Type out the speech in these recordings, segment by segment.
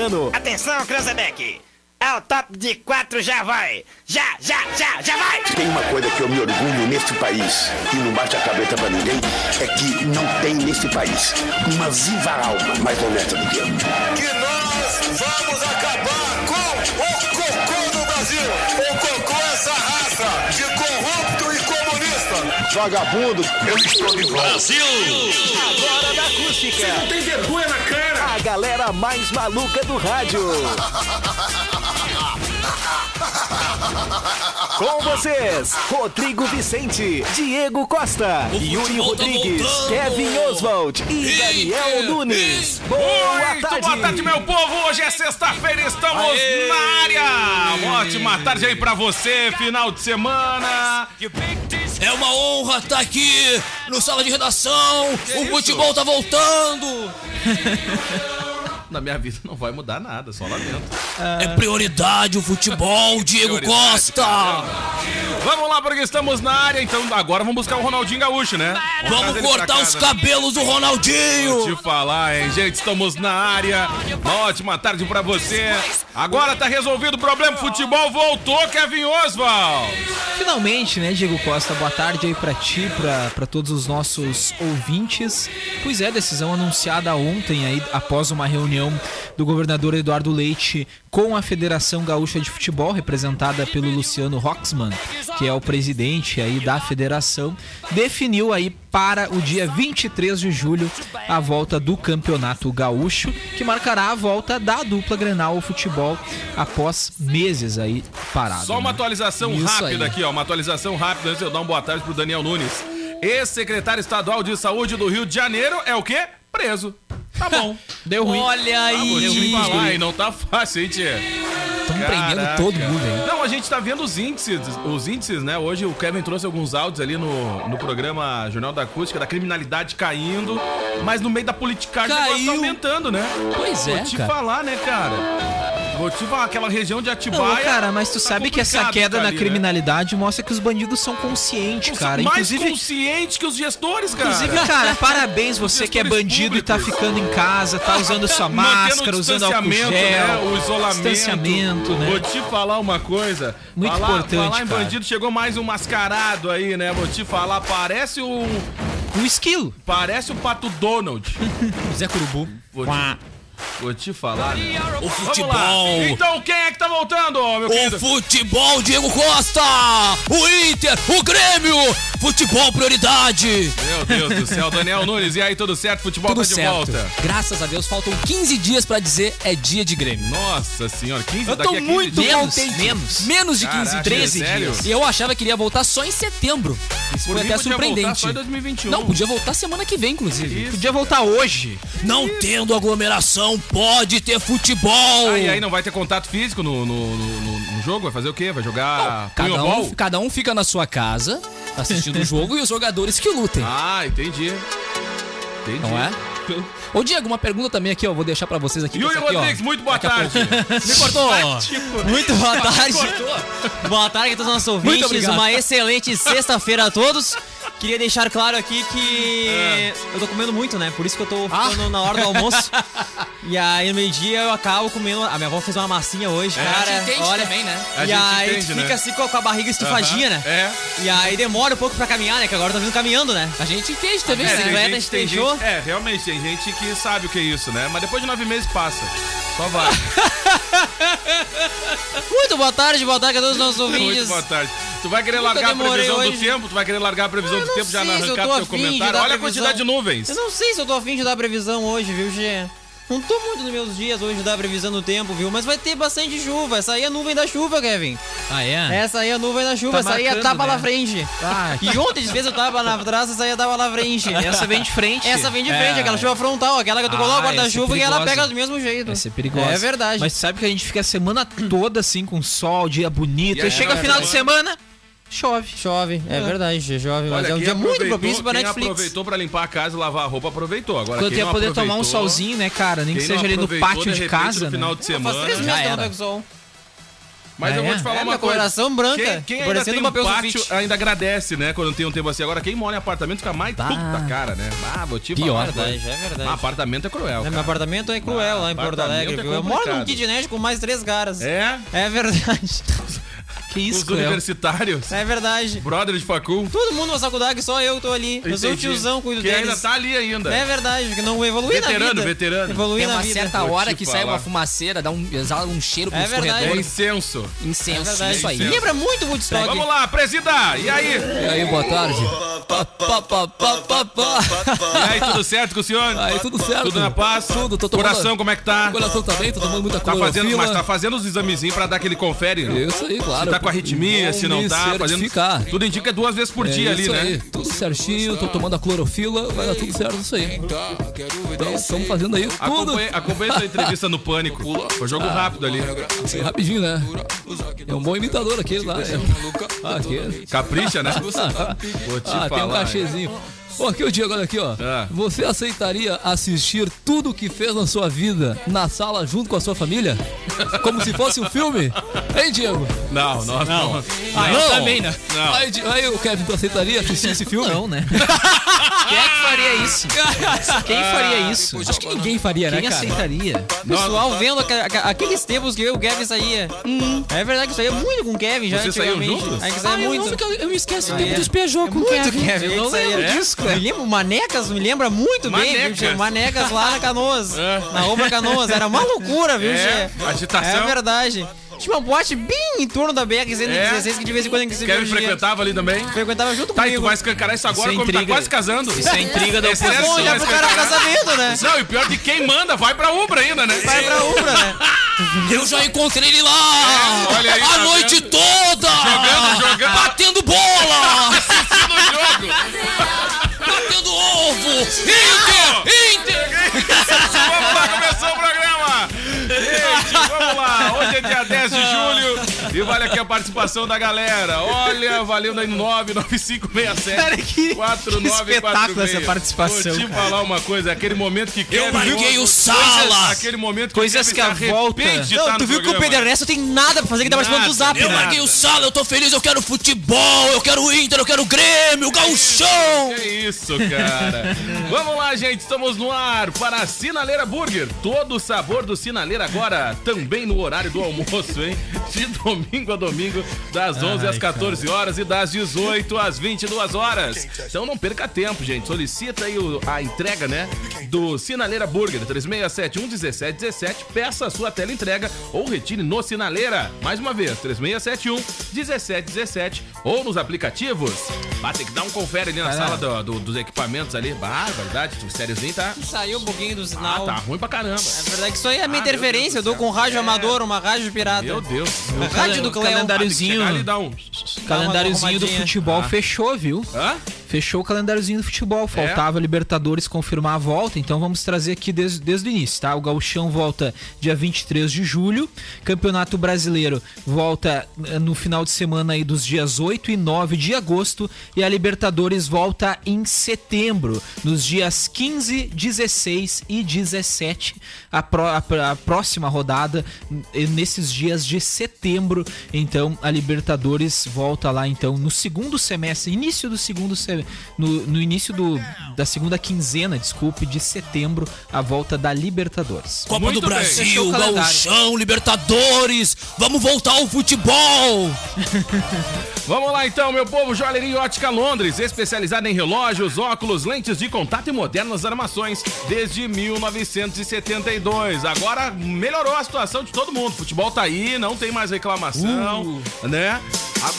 ano. Atenção, Cranzebeck! É o top de quatro, já vai! Já, já, já, já vai! Tem uma coisa que eu me orgulho neste país e não bate a cabeça pra ninguém, é que não tem nesse país uma viva alma mais honesta do que eu. que nós vamos acabar com o cocô do Brasil. O cocô é essa raça de corrupto e comunista. Vagabundo, eu estou de volta. Agora da acústica. Não tem vergonha na cara. A galera mais maluca do rádio. Com vocês, Rodrigo Vicente, Diego Costa, Yuri tá Rodrigues. Kevin Oswald e Daniel Nunes. Boa Muito tarde. boa tarde, meu povo! Hoje é sexta-feira, estamos Aê! na área! Uma ótima tarde aí pra você, final de semana! É uma honra estar aqui no sala de redação. o isso? futebol tá voltando. Na minha vida não vai mudar nada, só lamento. É prioridade o futebol, Diego Prioridade, Costa. Vamos lá, porque estamos na área, então agora vamos buscar o Ronaldinho Gaúcho, né? Vamos pra cortar os cabelos do Vou Ronaldinho. te falar, hein, gente? Estamos na área. Uma ótima tarde pra você. Agora tá resolvido o problema. Futebol voltou, Kevin Oswald. Finalmente, né, Diego Costa? Boa tarde aí pra ti, pra, pra todos os nossos ouvintes. Pois é, decisão anunciada ontem aí, após uma reunião do governador Eduardo Leite com a Federação Gaúcha de Futebol, representada pelo Luciano Roxman, que é o presidente aí da federação, definiu aí para o dia 23 de julho a volta do Campeonato Gaúcho, que marcará a volta da dupla Grenal ao futebol após meses aí parado. Só uma né? atualização Isso rápida aí. aqui, ó. Uma atualização rápida antes de eu dar uma boa tarde pro Daniel Nunes. Ex-secretário estadual de saúde do Rio de Janeiro é o quê? Preso. Tá bom. Deu ruim. Olha Ah, vou te aí. falar, hein? Não tá fácil, hein, tia? Estamos prendendo todo mundo aí. Não, a gente tá vendo os índices, os índices, né? Hoje o Kevin trouxe alguns áudios ali no, no programa Jornal da Acústica, da criminalidade caindo, mas no meio da politicagem o negócio tá Caiu. aumentando, né? Pois Vou é, te cara. falar, né, cara? Vou te falar, aquela região de Não, Atibaia... cara, mas tu tá sabe que essa queda na né? criminalidade mostra que os bandidos são conscientes, cara. mais Inclusive, conscientes que os gestores, cara. inclusive, cara, parabéns você que é bandido e tá públicos. ficando em casa, tá usando sua máscara, usando álcool gel, né? O isolamento. distanciamento, né? Vou te falar uma coisa. Muito falar, importante, Falar em cara. bandido, chegou mais um mascarado aí, né? Vou te falar, parece um... Um esquilo. Parece o Pato Donald. Zé Curubu. Vou te, vou te falar, né? O Vamos lá. futebol. Então, quem é que tá voltando, meu O querido? futebol, Diego Costa! O Inter, o Grêmio! Futebol prioridade! Meu Deus do céu, Daniel Nunes. E aí, tudo certo? Futebol Tudo tá de certo. volta. Graças a Deus, faltam 15 dias pra dizer é dia de Grêmio. Nossa senhora, 15 Eu daqui tô a 15 muito dias. contente. Menos. Menos de 15, Caraca, 13 sério? dias. E eu achava que iria voltar só em setembro. Isso Por foi até surpreendente. só em 2021. Não, podia voltar semana que vem, inclusive. Isso. Podia voltar hoje. Não tendo aglomeração, pode ter futebol! Ah, e aí não vai ter contato físico no, no, no- no- no jogo? Vai fazer o quê? Vai jogar Cada punhobol? um, cada um fica na sua casa assistindo o jogo e os jogadores que lutem. Ah, entendi. Entendi. Não é? Ô, Diego, uma pergunta também aqui, ó. Vou deixar pra vocês aqui. Yuri. Rodrigues, muito boa tarde. Me cortou. Muito boa tarde. Boa tarde a todos os nossos ouvintes. obrigado. Uma excelente sexta-feira a todos. Queria deixar claro aqui que É. eu tô comendo muito, né? Por isso que eu tô Ah. ficando na hora do almoço. e aí no meio-dia eu acabo comendo. A minha avó fez uma massinha hoje, É. cara. A gente entende olha. também, né? A e aí entende, tu fica né? assim com a, barriga estufadinha, Aham, né? É. E aí demora um pouco pra caminhar, né? Que agora eu tô vindo caminhando, né? A gente entende também, É, tem bicicleta, a gente- é, realmente, tem gente que sabe o que é isso, né? Mas depois de nove meses passa. Só vai. Muito boa tarde, boa tarde a todos os nossos Muito ouvintes. boa tarde. Tu vai querer largar a previsão do hoje. tempo? Tu vai querer largar a previsão do tempo já na arrancada do teu comentário? Olha a quantidade de nuvens. Eu não sei se eu tô afim de dar previsão hoje, viu, Gê? Não tô muito nos meus dias hoje de dar previsão do tempo, viu? Mas vai ter bastante chuva. Essa aí é a nuvem da chuva, Kevin. Ah, é? Essa aí é a nuvem da chuva. Tá essa aí é a marcando, tapa né? na frente. Ah, E ontem, às vezes, eu tava na trás, essa aí é tapa na frente. essa vem de frente. Essa vem de frente, É. aquela chuva frontal, aquela que tu Ah, coloca o essa é guarda-chuva e ela pega do mesmo jeito. Essa é perigosa. É verdade. Mas sabe que a gente fica a semana toda assim com sol, dia bonito. E Aí aí, chega é final de semana, chove. Chove, é, verdade, Gê, chove. Mas Olha, é um dia muito propício pra Netflix. aproveitou pra limpar a casa e lavar a roupa, aproveitou. Agora, Quando quem ia não poder tomar um solzinho, né, cara? Nem que seja ali no pátio de, repente, casa, no né? final de semana. Faz três meses que eu não pego sol. Mas Ah, eu vou é? te falar É, uma coisa. coloração branca, Quem, quem ainda parecendo tem um um pátio ainda agradece, né? Quando tem um tempo assim. Agora, quem mora em apartamento fica mais Bah. puta cara, né? Ah, vou te Pior. falar. É verdade, é Mas verdade. apartamento é cruel, É, meu apartamento é cruel lá em Porto apartamento Alegre, é viu? Eu moro num kitnet com mais três caras. É? É verdade. Que isso, Os Cleo? universitários. É verdade. Brother de facul. Todo mundo na faculdade, só eu tô ali. Eu sou o Entendi. tiozão, cuido Que deles. ainda tá ali ainda. É verdade, que não evolui na Veterano, vida. veterano. Evolui Tem na uma vida. certa Vou hora te que sai falar. uma fumaceira, dá um, exala um cheiro É pros verdade. É corredores. incenso. Incenso, É verdade. isso aí. Incenso. Lembra muito Woodstock. Vamos lá, presida! E aí? E aí, boa tarde. Pá, pá, pá, pá, pá, pá. E aí, tudo certo com o senhor? Aí, tudo certo. Tudo na paz? Tudo, tô tomando... Coração, como é que tá? Coração também, tô tomando muita Tá fazendo, mas tá fazendo os examezinhos pra dar aquele confere. Isso aí, claro. Tá com arritmia, se não tá, fazendo. Tudo indica duas vezes por É dia ali, né? aí, tudo certinho, tô tomando a clorofila, vai dar tudo certo isso aí. Então, estamos fazendo aí tudo. Acompanhei, acompanhei sua entrevista no Pânico. Foi jogo rápido ali. Rapidinho, né? É um bom imitador aquele lá. É. Ah, aquele. Capricha, né? Vou te Ah, tem um falar. cachezinho. Ó, aqui o Diego, olha aqui, ó. Ah. Você aceitaria assistir tudo o que fez na sua vida na sala junto com a sua família? Como se fosse um filme? Hein, Diego? Não, nós não. Ah, eu também, né? Não. Aí, aí, o Kevin, tu aceitaria assistir esse filme? Não, né? Quem é que faria isso? Quem faria isso? Acho que ninguém faria, né, Quem cara? aceitaria? O pessoal vendo aca- aca- aqueles tempos que eu e o Kevin saía. É verdade que eu saía muito com o Kevin já Vocês saíam juntos? Aí que saía Ah, eu, muito. não, eu, eu me esqueço o Ah, tempo é? dos Peugeot com o Muito Kevin. Kevin. Eu não lembro disso, Me lembro, Manecas me lembra muito bem, Manecas. viu, Tchê? Manecas lá na Canoas. É. Na Roma Canoas. Era uma loucura, viu, É, agitação. É verdade. Tinha uma boate bem em torno da BR-116 que de vez em quando a gente se Kevin frequentava ali também? Frequentava junto Tá, e tu comigo. vai escancarar isso agora Isso é como tá intriga. quase casando. Isso é intriga da É sério, Bom, já vai pro cara casamento, né? Não, e pior que quem manda vai pra Ubra ainda, né? Vai pra Ubra, né? Eu já encontrei ele lá! É, olha aí, a tá noite vendo? toda! Jogando, jogando. Batendo bola! no jogo. Batendo ovo! Inter! Inter! Vamos lá, começou o programa! Gente, vamos lá! Hoje é dia 10 de julho e vale aqui a participação da galera. Olha, valeu aí no 99567 Cara, que- 4946. que espetáculo essa participação, Vou te cara. falar uma coisa, é aquele momento que Eu larguei o Coisas- Sala! Aquele momento que Coisas que a volta- Não, estar tu viu que o programa. Pedro Ernesto tem nada pra fazer que tá participando do Zap, Eu larguei o sala, eu tô feliz, eu quero futebol, eu quero Inter, eu quero Grêmio, Gauchão! Que isso, cara. Vamos lá, gente. Estamos no ar para a Sinaleira Burger. Todo o sabor do Sinaleira agora, também no horário do almoço, hein? De domingo a domingo, das 11 às 14 horas e das 18 às 22 horas. Então não perca tempo, gente. Solicita aí o- a entrega, né? Do Sinaleira Burger, 3671 1717. Peça a sua tela entrega ou retire no Sinaleira. Mais uma vez, 3671 1717 ou nos aplicativos. Bah, tem que dar um confere ali na sala do- do- dos equipamentos ali. Bah, verdade, o sériozinho tá. Saiu um pouquinho do Ah, sinal. tá ruim pra caramba. É verdade que isso aí é minha Ah, interferência. Eu dou com rádio céu. amador, uma rádio pirata. Meu Deus. Rádio do o Cleon. calendáriozinho- um. calendáriozinho do futebol Ah. fechou, viu? Hã? Fechou o calendáriozinho do futebol. Faltava Libertadores confirmar a volta, então vamos trazer aqui desde, desde o início, tá? O Gauchão volta dia 23 de julho. Campeonato Brasileiro volta eh, no final de semana aí dos dias 8 e 9 de agosto. E a Libertadores volta em setembro, nos dias 15, 16 e 17. A, pró- a a próxima rodada nesses dias de setembro. Então a Libertadores volta lá então no segundo semestre, início do segundo semestre, no, no início do, da segunda quinzena, desculpe, de setembro, a volta da Libertadores. Copa Muito do bem. Brasil. Gauchão, Libertadores, vamos voltar ao futebol! Vamos lá então, meu povo. Joalheria Ótica Londres, especializada em relógios, óculos, lentes de contato e modernas armações desde 1972. Agora melhorou a situação de todo mundo. Futebol tá aí, não tem mais reclamação, né?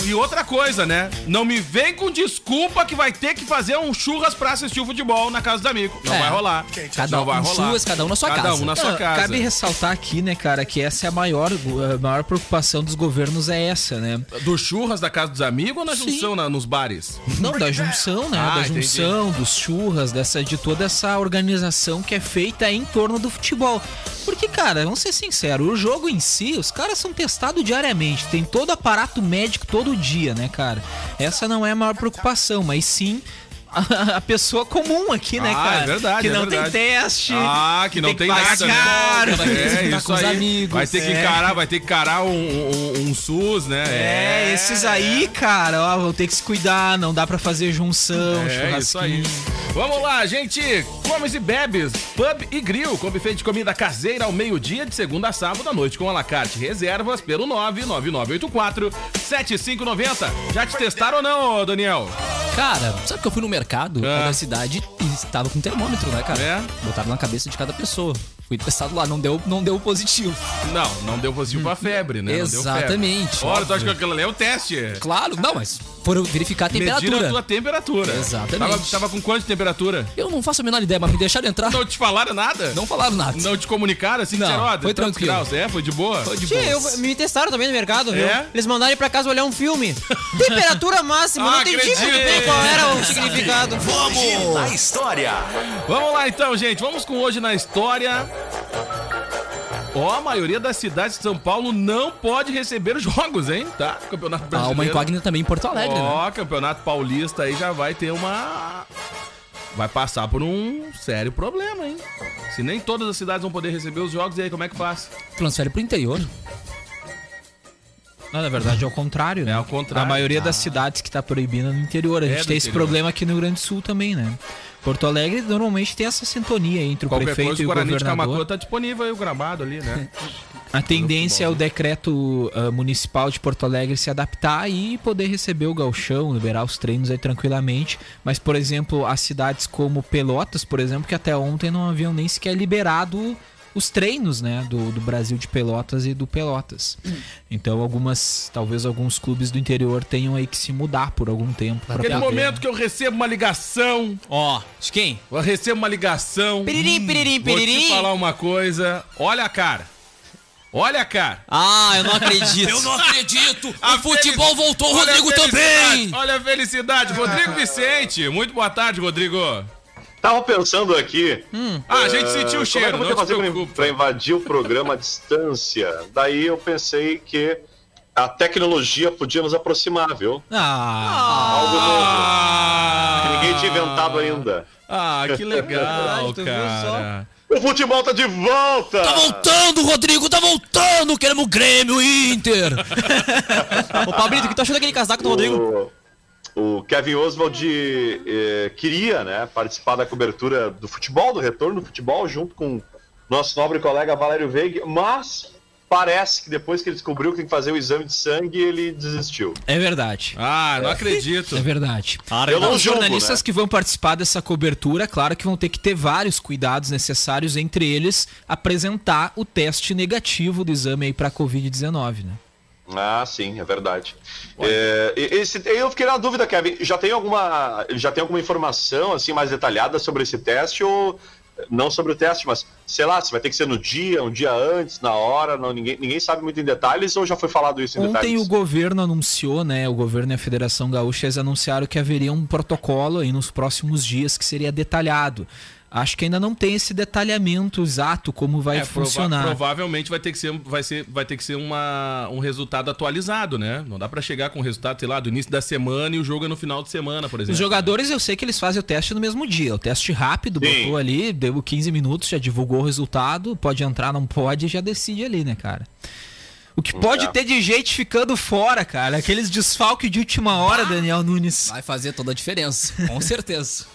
E outra coisa, né? Não me vem com desculpa que vai ter que fazer um churras pra assistir o futebol na casa do amigo. Não É. vai rolar. Cada um vai rolar. suas, cada um na sua cada casa. um na sua Ah, casa. Cabe ressaltar aqui, né, cara, que essa é a maior, a maior preocupação dos governos é essa, né? Do churras da casa dos amigos ou na Sim. junção na- nos bares? Não, da junção, né? Ah, da entendi. junção, dos churras, dessa, de toda essa organização que é feita em torno do futebol. Porque, cara, vamos ser sinceros, o jogo em si, os caras são testados diariamente, tem todo aparato médico todo dia, né, cara? Essa não é a maior preocupação, mas sim a, a pessoa comum aqui, né, Ah, cara? é verdade, Que é não verdade. tem teste. Ah, que não tem, pagar nada, né? caro. Vai ter que É, isso com os aí. amigos. Vai ter que É. encarar, vai ter que encarar um, um, um SUS, né? É, esses aí, cara, ó, vão ter que se cuidar, não dá pra fazer junção, É isso aí. Vamos lá, gente. Comes e bebes, pub e grill, com buffet de comida caseira ao meio-dia de segunda a sábado à noite com alacarte. Reservas pelo 99984 7590. Já te testaram ou não, Daniel? Cara, sabe que eu fui no mercado Ah. da cidade e estava com termômetro, né, cara? É? Botaram na cabeça de cada pessoa. Fui testado lá, não deu, não deu positivo. Não, não deu positivo pra febre, né? Exatamente, Ora, tu acha que aquilo ali é o teste? Claro, não, mas foram verificar a Mediram a temperatura. tua temperatura. Exatamente. Tava, tava com quanto de temperatura? Eu não faço a menor ideia, mas me deixaram entrar. Não te falaram nada? Não falaram nada. Não te comunicaram assim? Não, disseram, foi tantos tranquilo. graus, É, foi de boa? Foi de Tia, eu, me testaram também no mercado, viu? É? Eles mandaram ir pra casa olhar um filme. Temperatura máxima, Ah, não entendi acredito. muito bem qual era o significado. Hoje na história. Vamos lá então, gente. Vamos com hoje na história. Ó, a maioria das cidades de São Paulo não pode receber jogos, hein? Tá? Campeonato Brasileiro. uma incógnita também em Porto Alegre, né? Ó, Campeonato Paulista aí já vai ter uma. Vai passar por um sério problema, hein? Se nem todas as cidades vão poder receber os jogos, e aí como é que faz? Transfere pro interior. Não, na verdade é o contrário, né? É ao contrário. A maioria das cidades que tá proibida no interior. A É gente do tem esse interior. problema aqui no Rio Grande do Sul também, né? Porto Alegre normalmente tem essa sintonia entre o Qualquer prefeito coisa, e o o Guarani de governador. Camacuã tá disponível aí o gramado ali, né? A tendência é o decreto ah, municipal de Porto Alegre se adaptar e poder receber o galchão, liberar os treinos aí tranquilamente. Mas, por exemplo, as cidades como Pelotas, por exemplo, que até ontem não haviam nem sequer liberado os treinos, né, do, do Brasil de Pelotas e do Pelotas. Então, algumas, talvez alguns clubes do interior tenham aí que se mudar por algum tempo. pra Aquele poder- momento que eu recebo uma ligação, Ó, de quem? eu recebo uma ligação. Piririm, piririm, Vou te piririm. falar uma coisa. Olha a cara. Olha a cara. Ah, eu não acredito. Eu não acredito! A o futebol voltou, o Olha a Rodrigo felicidade, também! Olha a felicidade. Rodrigo Vicente. Muito boa tarde, Rodrigo. Tava pensando aqui. Ah, a gente eh, sentiu o cheiro, Como é que eu vou fazer pra, preocupa. pra invadir o programa à distância? Daí eu pensei que a tecnologia podia nos aproximar, viu? Ah, Algo novo. Ah, Que ninguém tinha inventado ainda. Ah, que legal, cara. O futebol tá de volta! Tá voltando, Rodrigo, tá voltando! Queremos Grêmio Inter! Ô, Pablito, o que tu achou daquele casaco do Rodrigo? O, Kevin Oswald eh, queria né, participar da cobertura do futebol, do retorno do futebol, junto com nosso nobre colega Valério Veiga, mas parece que depois que ele descobriu que tem que fazer o exame de sangue, ele desistiu. é verdade. Ah, não acredito. É verdade. Eu não Os jornalistas né? que vão participar dessa cobertura, claro que vão ter que ter vários cuidados necessários, entre eles apresentar o teste negativo do exame aí para Covid-19, né? Ah, sim, é verdade. É, esse- eu fiquei na dúvida, Kevin. Já tem alguma, já tem alguma informação assim mais detalhada sobre esse teste ou não sobre o teste, mas sei lá, se vai ter que ser no dia, um dia antes, na hora, não, ninguém, ninguém sabe muito em detalhes ou já foi falado isso em Ontem detalhes? o governo anunciou, né? O governo e a Federação Gaúcha eles anunciaram que haveria um protocolo aí nos próximos dias que seria detalhado. Acho que ainda não tem esse detalhamento exato como vai É, prova- funcionar. provavelmente vai ter que ser, vai ser, vai ter que ser uma, um resultado atualizado, né? Não dá pra chegar com o resultado, sei lá, do início da semana e o jogo é no final de semana, por exemplo. Os jogadores eu sei que eles fazem o teste no mesmo dia. O teste rápido, Sim. botou ali, deu 15 minutos, já divulgou o resultado, pode entrar, não pode, já decide ali, né, cara? O que pode É. ter de gente ficando fora, cara? Aqueles desfalques de última hora, Daniel Nunes. Vai fazer toda a diferença, com certeza.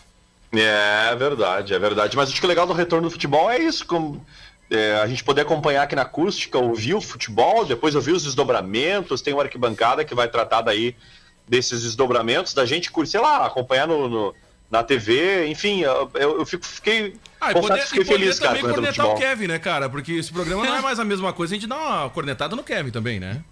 É verdade, é verdade. Mas acho que o legal do retorno do futebol é isso, como é, a gente poder acompanhar aqui na acústica, ouvir o futebol, depois ouvir os desdobramentos, tem uma arquibancada que vai tratar daí desses desdobramentos, da gente, sei lá, acompanhar no, no- na TV, enfim, eu, eu- fico, fiquei, Ah, e poder, que fiquei e feliz, cara, também cornetar o. Kevin, né, cara? Porque esse programa não é mais a mesma coisa, a gente dá uma cornetada no Kevin também, né?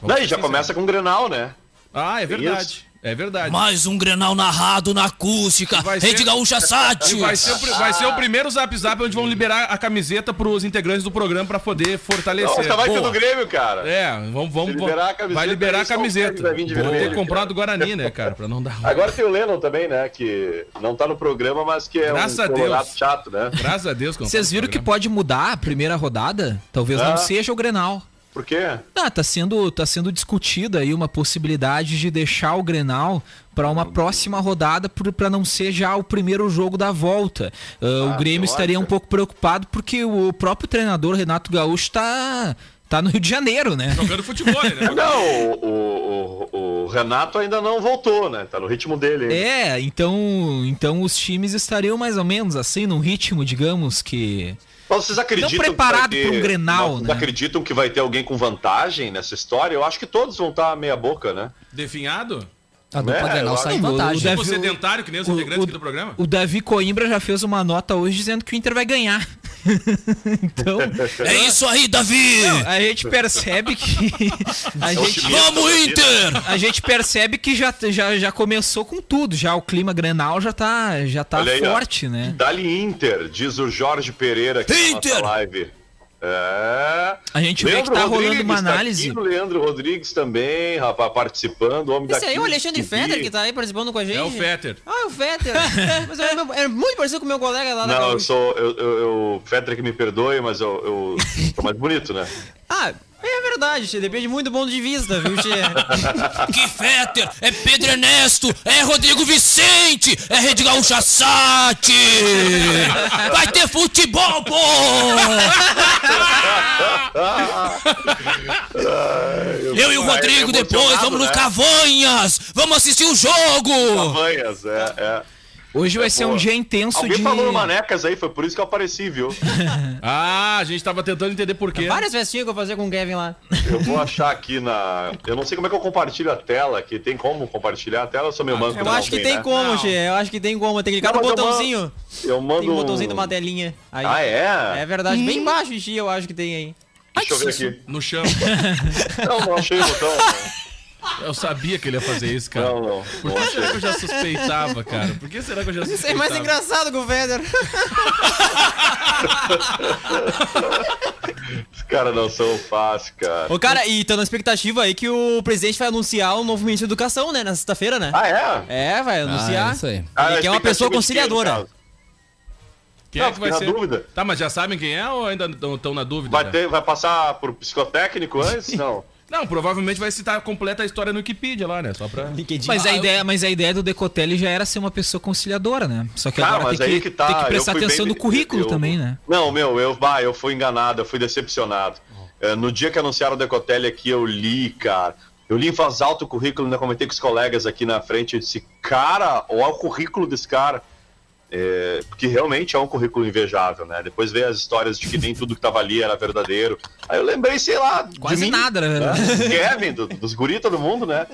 Vamos Daí já começa com o Grenal, né? Ah, é verdade. É verdade. Mais um Grenal narrado na acústica, Vai Rede ser- Gaúcha Sat! Vai ser, o, vai ser o primeiro zap zap onde vão liberar a camiseta pros integrantes do programa pra poder fortalecer. Nossa, vai Boa. do Grêmio, cara. É, vamos, vamos, liberar a camiseta, vai liberar a camiseta. Kevin vai vir de Vou ter vermelho, que comprar cara. do Guarani, né, cara, pra não dar. Agora tem o Lennon também, né? Que não tá no programa, mas que é Graças um a Deus. chato, né? Graças a Deus. Vocês tá no viram que pode mudar a primeira rodada? Talvez Ah. não seja o Grenal. Por quê? Ah, tá sendo, tá sendo discutida aí uma possibilidade de deixar o Grenal para uma próxima rodada para não ser já o primeiro jogo da volta. Ah, o Ah, Grêmio estaria um ótimo. pouco preocupado porque o próprio treinador Renato Gaúcho tá, tá no Rio de Janeiro, né? Jogando futebol, né? Não, o, o- o- o Renato ainda não voltou, né? Tá no ritmo dele. ainda. É, então, então os times estariam mais ou menos assim, num ritmo, digamos que. Mas vocês acreditam Não preparado que vai ter- pra um Grenal, Vocês né? acreditam que vai ter alguém com vantagem nessa história? Eu acho que todos vão estar meia boca, né? Definhado? A dupla É, Grenal sai em vantagem. o Davi- sedentário, que nem os o- integrantes o- aqui do programa? O Davi Coimbra já fez uma nota hoje dizendo que o Inter vai ganhar. então, É isso aí, Davi! a gente percebe que. A gente, otimista. Vamos, Inter! a gente percebe que já, já, já começou com tudo. Já o clima grenal já tá, já tá aí, ó. forte, né? Dali Inter, diz o Jorge Pereira aqui na Inter! nossa live. É. A gente vê que tá rolando uma tá análise. aqui, o Leandro Rodrigues também, rapaz, participando. Homem Esse da aí é o 15 Alexandre. Fetter que tá aí participando com a gente. É o Fetter. Ah, é o Fetter. Mas é, meu- é muito parecido com o meu colega lá da Não, eu sou. Eu, eu, eu- Fetter que me perdoe, mas eu, eu sou mais bonito, né? Ah, é verdade, Tchê, depende muito do ponto de vista, viu, Tchê? Que Fetter! É Pedro Ernesto! É Rodrigo Vicente! É Rede Gaúcha Sat! Vai ter futebol, pô! Eu e o é Rodrigo depois vamos no né? Cavanhas! Vamos assistir o jogo! Cavanhas, é, é. Hoje vai ser um boa. dia intenso Alguém de. falou no Manecas aí, foi por isso que eu apareci, viu? Ah, a gente tava tentando entender por quê. Várias festinhas que eu fazia com o Kevin lá. Eu vou achar aqui na. Eu não sei como é que eu compartilho a tela aqui. Tem como compartilhar a tela? Eu sou meio manco. Eu acho que tem né? como. Tchê. Eu acho que tem como. Tem que clicar Não, no botãozinho. Eu mando. Tem um botãozinho um- de uma telinha. Aí. Ah, é? É verdade. Bem embaixo, Xixi, eu acho que tem aí. Deixa eu ver aqui. No chão. Não, não achei o botão. Eu sabia que ele ia fazer isso, cara. Não, não. Por que será que eu já suspeitava, cara? Por que será que eu já Isso suspeitava? é mais engraçado que o. Os caras não são fáceis, cara. Ô, cara, e tá na expectativa aí que o presidente vai anunciar o novo ministro da Educação, né? Na sexta-feira, né? Ah, é? É, vai anunciar. Ah, isso aí. Ah, Ele quer uma pessoa de conciliadora. Quem Não, é que vai fiquei ser? na dúvida. Tá, mas já sabem quem é ou ainda estão na dúvida? Vai, já? ter, vai passar por psicotécnico antes? Não. Não, provavelmente vai citar completa a história no Wikipedia lá, né? Só pra. LinkedIn. Mas Ah, a, ideia, mas a ideia do Decotelli já era ser uma pessoa conciliadora, né? Só que Cara, agora mas tem que, que tá. tem que prestar atenção bem- no currículo eu- também, né? Não, meu, eu, bah, eu fui enganado, eu fui decepcionado. É, no dia que anunciaram o Decotelli aqui, eu li, cara. Eu li em voz alta o currículo, ainda comentei com os colegas aqui na frente. Eu disse, cara, olha o currículo desse cara. É, porque realmente é um currículo invejável, né? Depois veio as histórias de que nem tudo que tava ali era verdadeiro. Aí eu lembrei, sei lá, de Quase mim, nada, né? Do Kevin, do- dos guri, todo mundo, né?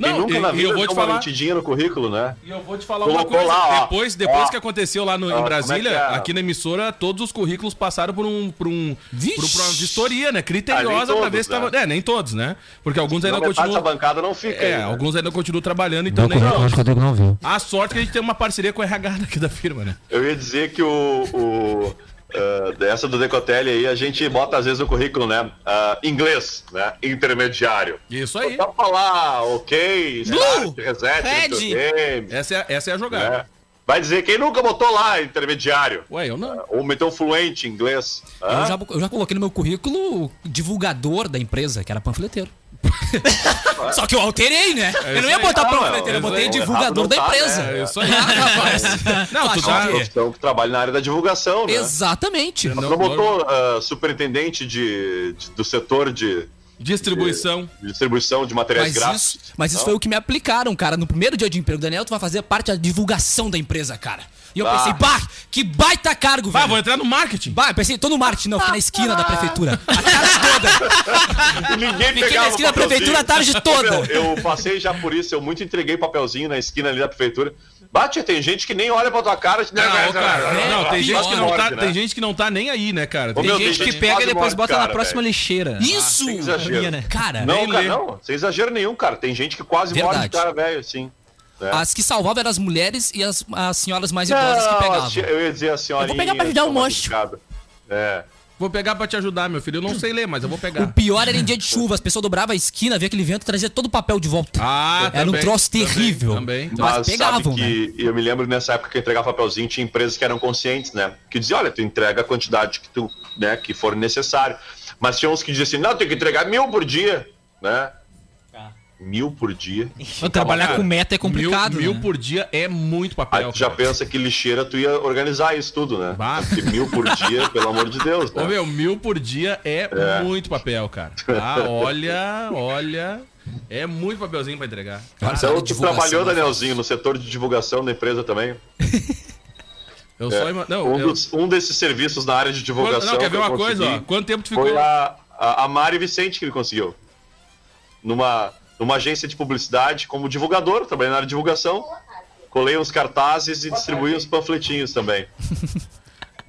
Quem Não, nunca e- na e vida eu vou te uma falar- mentidinha no currículo, né? E eu vou te falar Colocou uma coisa. lá, ó. depois depois Ó. que aconteceu lá no, Ó, em é Brasília, que é? aqui na emissora, todos os currículos passaram por um. Por um por, por uma vistoria, né? Ah, Criteriosa nem pra ver se tava. né? É, nem todos, né? Porque alguns ainda Não, continuam. dessa bancada não fica. É, aí, né? alguns ainda continuam trabalhando, então nem. acho que o Rodrigo não viu. A sorte que a gente tem uma parceria com o RH daqui da firma, né? Eu ia dizer que o. o ah, dessa do Decotelli aí, a gente bota às vezes no currículo, né? ah, inglês, né? Intermediário. Isso aí. Pra falar, ok, start, reset, Red. videogame, Essa é, essa é a jogada. né? Vai dizer quem nunca botou lá intermediário. Ué, eu não. Ou meteu fluente em inglês. Eu já, eu já coloquei no meu currículo divulgador da empresa, que era panfleteiro. Só que eu alterei, né? eu não ia botar Ah, panfleteiro, eu botei divulgador não da tá, empresa. né? É isso aí, rapaz. Não, tu Acho dá. que- Profissão que trabalha na área da divulgação, né? Exatamente. Não, Não botou ah, superintendente de, de- do setor de, Distribuição. de distribuição de materiais Mas gráficos. isso, mas isso foi o que me aplicaram, cara. No primeiro dia de emprego, Daniel, tu vai fazer parte da divulgação da empresa, cara. E eu Bah. pensei, bah, que baita cargo, Vai, velho. vou entrar no marketing. Bah, eu pensei, tô no marketing, não, fiquei na esquina da prefeitura. A tarde toda. Ninguém Fiquei pegava na esquina da prefeitura a tarde toda. Meu, eu passei já por isso, eu muito entreguei papelzinho na esquina ali da prefeitura. Bate, tem gente que nem olha pra tua cara. Não, ô, cara, não, tem gente, que não tá, Morde, né? tem gente que não tá nem aí, né, cara? Ô, Tem meu, gente Gente tem que gente pega quase e depois morre, bota na cara, próxima velho. lixeira. Isso! sem exagero. né? Cara, Não, cara, não, sem exagero nenhum, cara. Tem gente que quase morre Verdade. de cara velho, assim. Né? as que salvavam eram as mulheres e as, as senhoras mais idosas que Não, pegavam. a tia- eu ia dizer a senhorinha. Eu vou pegar pra ajudar o mocho. dedicada. É. Vou pegar pra te ajudar, meu filho. Eu não sei ler, mas eu vou O pegar. pior era em dia de chuva, as pessoas dobravam a esquina, via aquele vento, trazia todo o papel de volta. Ah, Era um também, troço também, terrível. Também, também. Mas Mas pegavam, né? sabe que eu me lembro nessa época que eu entregava papelzinho, tinha empresas que eram conscientes, né? Que diziam, olha, tu entrega a quantidade que tu, né, que for necessário. Mas tinha uns que diziam assim, não, tem que entregar mil por dia, né? Mil por dia. Trabalhar Cara, com meta é complicado. Mil, mil né? por dia é muito Aí papel. tu já cara. pensa que lixeira tu ia organizar isso tudo, né? Bah. Porque mil por dia, pelo amor de Deus, Ô, né? meu, mil por dia é, É. muito papel, cara. Ah, olha, olha. É muito papelzinho pra entregar. Então tu trabalhou, né? Danielzinho, no setor de divulgação da empresa também? Eu É. só ima- Não, um, eu... dos- um desses serviços na área de Quando- divulgação. Não, quer ver uma coisa, ó? Quanto tempo tu ficou. Foi a, a, a Mari Vicente que ele conseguiu. Numa, numa agência de publicidade, como divulgador, trabalhei na área de divulgação. Colei uns cartazes e distribuí uns panfletinhos também.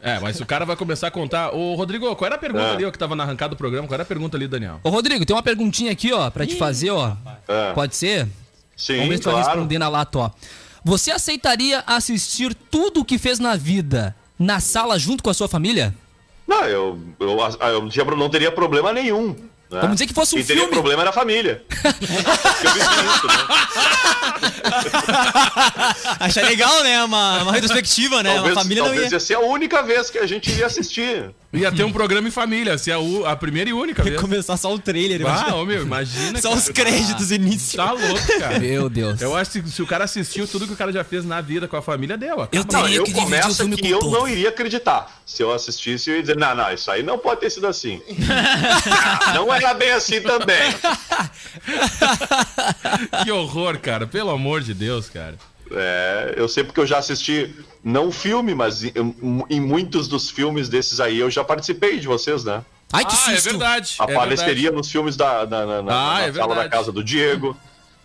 É, mas o cara vai começar a contar. Ô, Rodrigo, qual era a pergunta É. ali, ó, que tava na arrancada do programa? Qual era a pergunta ali, Daniel? Ô, Rodrigo, tem uma perguntinha aqui, ó, pra te fazer, ó. É. Pode ser? Sim, Vamos ver se tu vai claro. responder na lata, ó. Você aceitaria assistir tudo o que fez na vida na sala junto com a sua família? Não, eu, eu, eu não teria problema nenhum. Né? Vamos dizer que fosse um Quem teria filme. problema era a família. eu vivi isso, né? Achei legal, né? Uma, uma retrospectiva, né? Talvez, uma família não talvez ia ia ser a única vez que a gente iria assistir. Ia ter um programa em família, se é a, u- a primeira e única vez. começar só o trailer. Ah, ô meu, imagina. só cara. os créditos início. Tá louco, cara. Meu Deus. Eu acho que se o cara assistiu tudo que o cara já fez na vida com a família, deu. ó. Eu Não, eu que começo filme que com eu todos. não iria acreditar. Se eu assistisse, eu ia dizer, não, não, isso aí não pode ter sido assim. não era bem assim também. Que horror, cara. Pelo amor de Deus, cara. É, eu sei porque eu já assisti, não o filme, mas em, em muitos dos filmes desses aí eu já participei de vocês, né? Ai, que Ah, é susto. verdade. é Apareceria nos filmes da, na, na- na- Ah, na é sala da verdade. casa do Diego.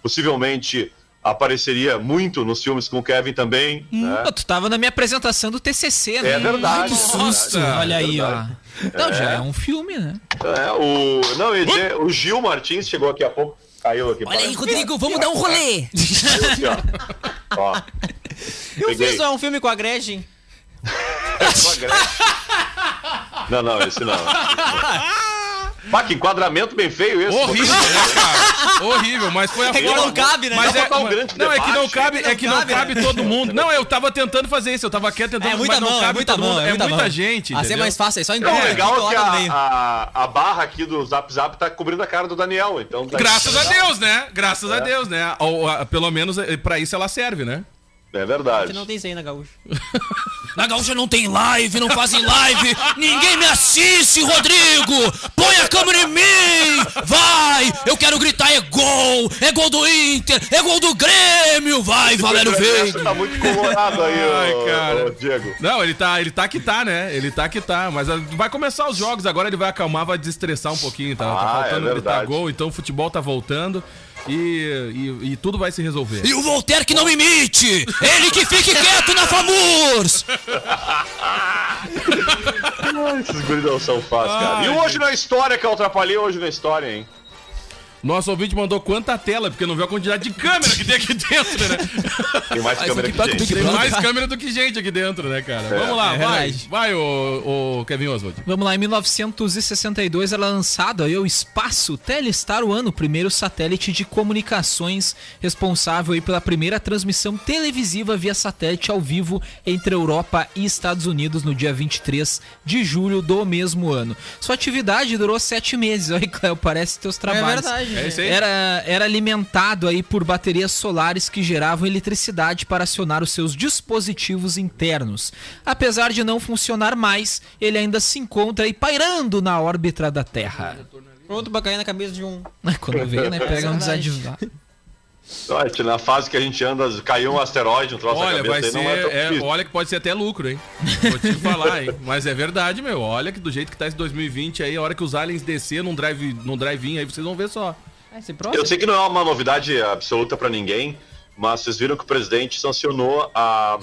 Possivelmente apareceria muito nos filmes com o Kevin também. né? Pô, tu tava na minha apresentação do TCC, né? É verdade. Que susto. Nossa, Olha é aí, verdade. ó. Não, já é um filme, né? É, o, não, dizer, o Gil Martins chegou aqui há pouco. Caiu aqui. Olha aí. Rodrigo, vamos dar um rolê. Caiu aqui, ó. ó. Eu Peguei. fiz ó, um filme com a Gretchen. Não, não, esse não. Pá, que enquadramento bem feio esse. Horrível, né, cara? Horrível, mas foi a É que não cabe, né? Mas é, um grande não, é que não cabe, é que não cabe, cabe todo mundo. Não, eu tava tentando fazer isso, eu tava aqui tentando, É muita mas não mão, é cabe muita todo mundo. mão, é É muita muita gente, Assim é mais fácil, é só Não, entregar o legal é que a, a, a barra aqui do Zap Zap tá cobrindo a cara do Daniel, então... tá- Graças a Deus, né? Graças a Deus, né? Ou, a- pelo menos eh, pra isso ela serve, né? É verdade. Não tem isso aí na gaúcha. Na gaúcha não tem live, não fazem live. Ninguém me assiste, Rodrigo. Põe a câmera em mim. Vai, eu quero gritar é gol. É gol do Inter, é gol do Grêmio. Vai, Valério Veiga. Tá muito colorado aí, Ai, ô, cara. ô, Diego. Não, ele tá, ele tá que tá, né? Ele tá que tá. Mas ah, vai começar os jogos, agora ele vai acalmar, vai desestressar um pouquinho, tá? tá Ah, faltando é gritar gol, então o futebol tá voltando e, e, e tudo vai se resolver. E o Voltaire que não imite. Ele que fique quieto na FAMURS. Esses guris não são fáceis, cara. E hoje na história, que eu atrapalhei hoje na história, hein? Nosso ouvinte mandou quanta tela, porque não viu a quantidade de câmera que tem aqui dentro, né? Tem mais Mas câmera que tá gente. Tem mais câmera do que gente aqui dentro, né, cara? Vamos lá, é vai. verdade. Vai, ô, ô Kevin Oswald. Vamos lá, em 1962 era lançado aí o Espaço Telestar One, o primeiro satélite de comunicações responsável aí pela primeira transmissão televisiva via satélite ao vivo entre Europa e Estados Unidos no dia 23 de julho do mesmo ano. Sua atividade durou sete meses, olha, Cléo, parece teus É trabalhos. verdade. É? Era, era alimentado aí por baterias solares que geravam eletricidade para acionar os seus dispositivos internos. Apesar de não funcionar mais, ele ainda se encontra aí pairando na órbita da Terra. Pronto pra cair na cabeça de um. Quando vê, né, pega um desadivado. Na fase que a gente anda, caiu um asteroide, um troço Olha, cabeça, vai aí ser. não é tão é, difícil. olha que pode ser até lucro, hein? Vou te falar, hein? Mas é verdade, meu. Olha que do jeito que tá esse 2020 aí, a hora que os aliens descer num drive, num drive-in aí, vocês vão ver só. Próximo. Eu sei que não é uma novidade absoluta pra ninguém, mas vocês viram que o presidente sancionou a,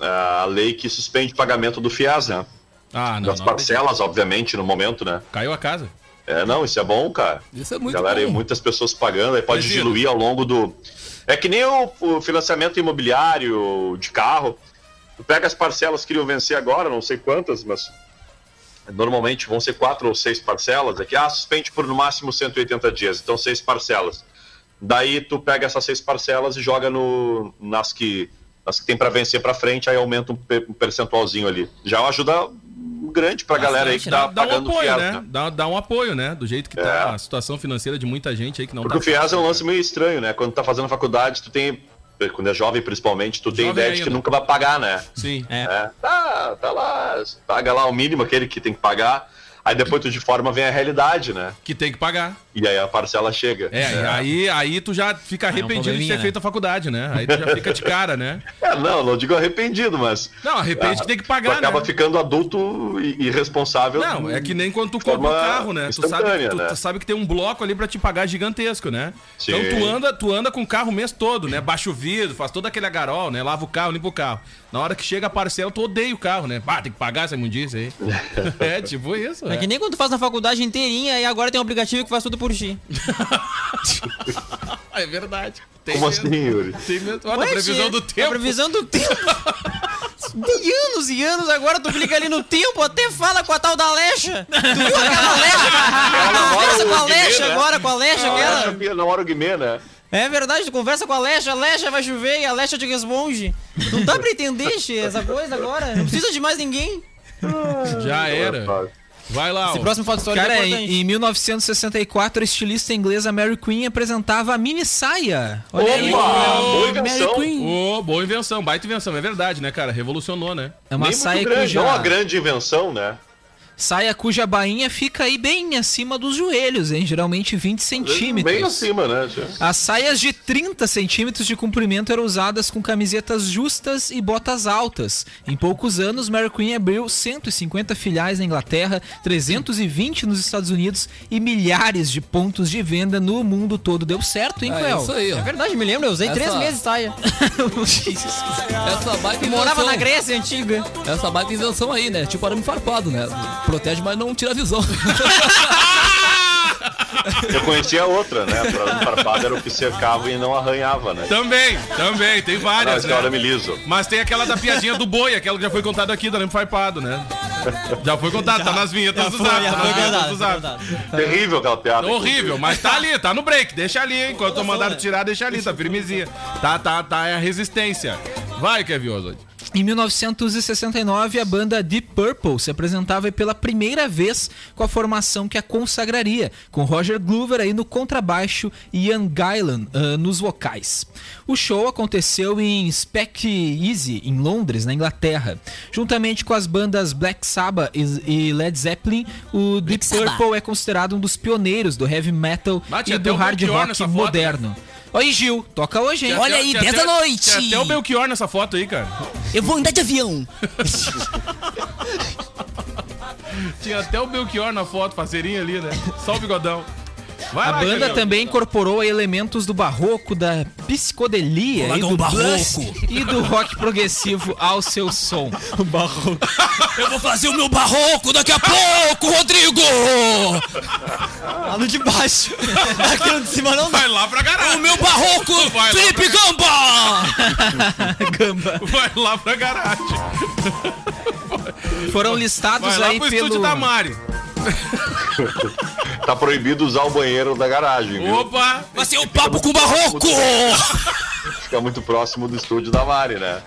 a lei que suspende o pagamento do FIAS, né? Ah, não. das não parcelas, obviamente, no momento, né? Caiu a casa. É, não, isso é bom, cara. Isso é muito Galera, bom. muitas pessoas pagando, aí pode Imagina. diluir ao longo do. É que nem o, o financiamento imobiliário de carro. Tu pega as parcelas que iriam vencer agora, não sei quantas, mas normalmente vão ser quatro ou seis parcelas. Aqui, ah, suspende por no máximo 180 dias, então seis parcelas. Daí tu pega essas seis parcelas e joga no, nas que nas que tem para vencer para frente, aí aumenta um, pe- um percentualzinho ali. Já ajuda grande pra galera aí que tá Dá, um pagando o apoio, FIES, né? né? Dá, dá um apoio, né? Do jeito que tá a situação financeira de muita gente aí que não Porque o tá FIES é um lance meio estranho, né? Quando tá fazendo faculdade, tu tem. Quando é jovem, principalmente, tu tem Jovem ideia de que nunca vai pagar, né? Sim. É. Tá, tá lá, paga lá o mínimo, aquele que tem que pagar. Aí depois tu de forma vem a realidade, né? Que tem que pagar. E aí a parcela chega. É, e aí, aí tu já fica arrependido de probleminha, ter né? feito a faculdade, né? Aí tu já fica de cara, né? É, não, não digo arrependido, mas. Não, arrepende que tem que pagar, tu acaba né? ficando adulto e irresponsável. Não, é que nem quando tu de compra um carro, né? Tu sabe, tu, né? tu sabe que tem um bloco ali pra te pagar gigantesco, né? Sim. Então tu anda, tu anda com o carro o mês todo, né? Baixa o vidro, faz todo aquele agarol, né? Lava o carro, limpa o carro. Na hora que chega a parcela, tu odeia o carro, né? Bah, tem que pagar essa imundícia aí. é, tipo isso, É é. Que nem quando tu faz na faculdade inteirinha e agora tem um aplicativo que faz tudo por ti. É verdade. Tem Como mesmo. assim, Yuri? Tem mesmo. Olha a Ué, previsão tia, do A tempo. previsão do tempo. Tem anos e anos, agora tu clica ali no tempo, até fala com a tal da Alexa. Tu viu aquela Alexa? Tu conversa com a Alexa né? agora, com a Alexa, aquela. Alexa, na hora o Guimê, né? É verdade, tu conversa com a Alexa, Alexa vai chover e a Alexa te responde. Não dá pra entender, che, essa coisa agora. Não precisa de mais ninguém. Já era. Vai lá, Esse ó. próximo fato histórico Cara, é importante. em, em 1964, a estilista inglesa Mary Queen apresentava a mini saia. Olha aí. Opa! Boa Mary invenção. Queen. Ô, boa invenção, baita invenção, é verdade, né, cara? Revolucionou, né? É uma Nem saia muito grande, cuja, não uma grande invenção, né? Saia cuja bainha fica aí bem acima dos joelhos, hein? Geralmente 20 centímetros. Bem acima, né? As saias de 30 centímetros de comprimento eram usadas com camisetas justas e botas altas. Em poucos anos, Mary Queen abriu 150 filiais na Inglaterra, 320 nos Estados Unidos e milhares de pontos de venda no mundo todo. Deu certo, hein, É Cleo? isso aí, ó. É verdade, me lembro, eu usei Essa- três meses saia. Essa baita Eu morava na Grécia antiga. Essa baita invenção aí, né? Tipo arame farpado, né? Protege, mas não tira a visão. Eu conhecia outra, né? Arame farpado era o que cercava e não arranhava, né? Também, também, tem Não, várias, esse é o né? arame liso. Mas tem aquela da piadinha do boi, aquela que já foi contada aqui, do arame farpado, né? Já foi contado, tá nas vinhetas do zap. já tá foi do zap. verdade. Terrível aquela piada. Horrível, mas tá ali, tá no break, deixa ali, hein? Enquanto mandaram tirar, deixa ali, tá firmezinha. Tá, tá, tá, é a resistência. Vai, Kevin Oswald. Em 1969, a banda Deep Purple se apresentava pela primeira vez com a formação que a consagraria, com Roger Glover aí no contrabaixo e Ian Gillan ah, nos vocais. O show aconteceu em Speck Easy, em Londres, na Inglaterra. Juntamente com as bandas Black Sabbath e Led Zeppelin, o Deep Purple é considerado um dos pioneiros do heavy metal Bate e do hard rock foto, moderno. Oi, Gil, toca hoje, hein? Tinha Olha até- aí, tinha 10 até- da noite. Tinha até o Belchior nessa foto aí, cara. Eu vou andar de avião. Tinha até o Belchior na foto, parceirinho ali, né? Só o bigodão. Vai A lá, banda também incorporou elementos do barroco, da psicodelia e do barroco. e do rock progressivo ao seu som. Eu vou fazer o meu barroco daqui a pouco, Rodrigo! Lá no de baixo. Aqui no de cima não. Vai lá pra garagem. O meu barroco, Vai lá Felipe Gamba! Gamba. Vai lá pra garagem. Foram listados Vai lá aí pro pelo da Mari. Tá proibido usar o banheiro da garagem, viu? Opa! Vai ser o papo com o barroco! Fica muito próximo do estúdio da Mari, né?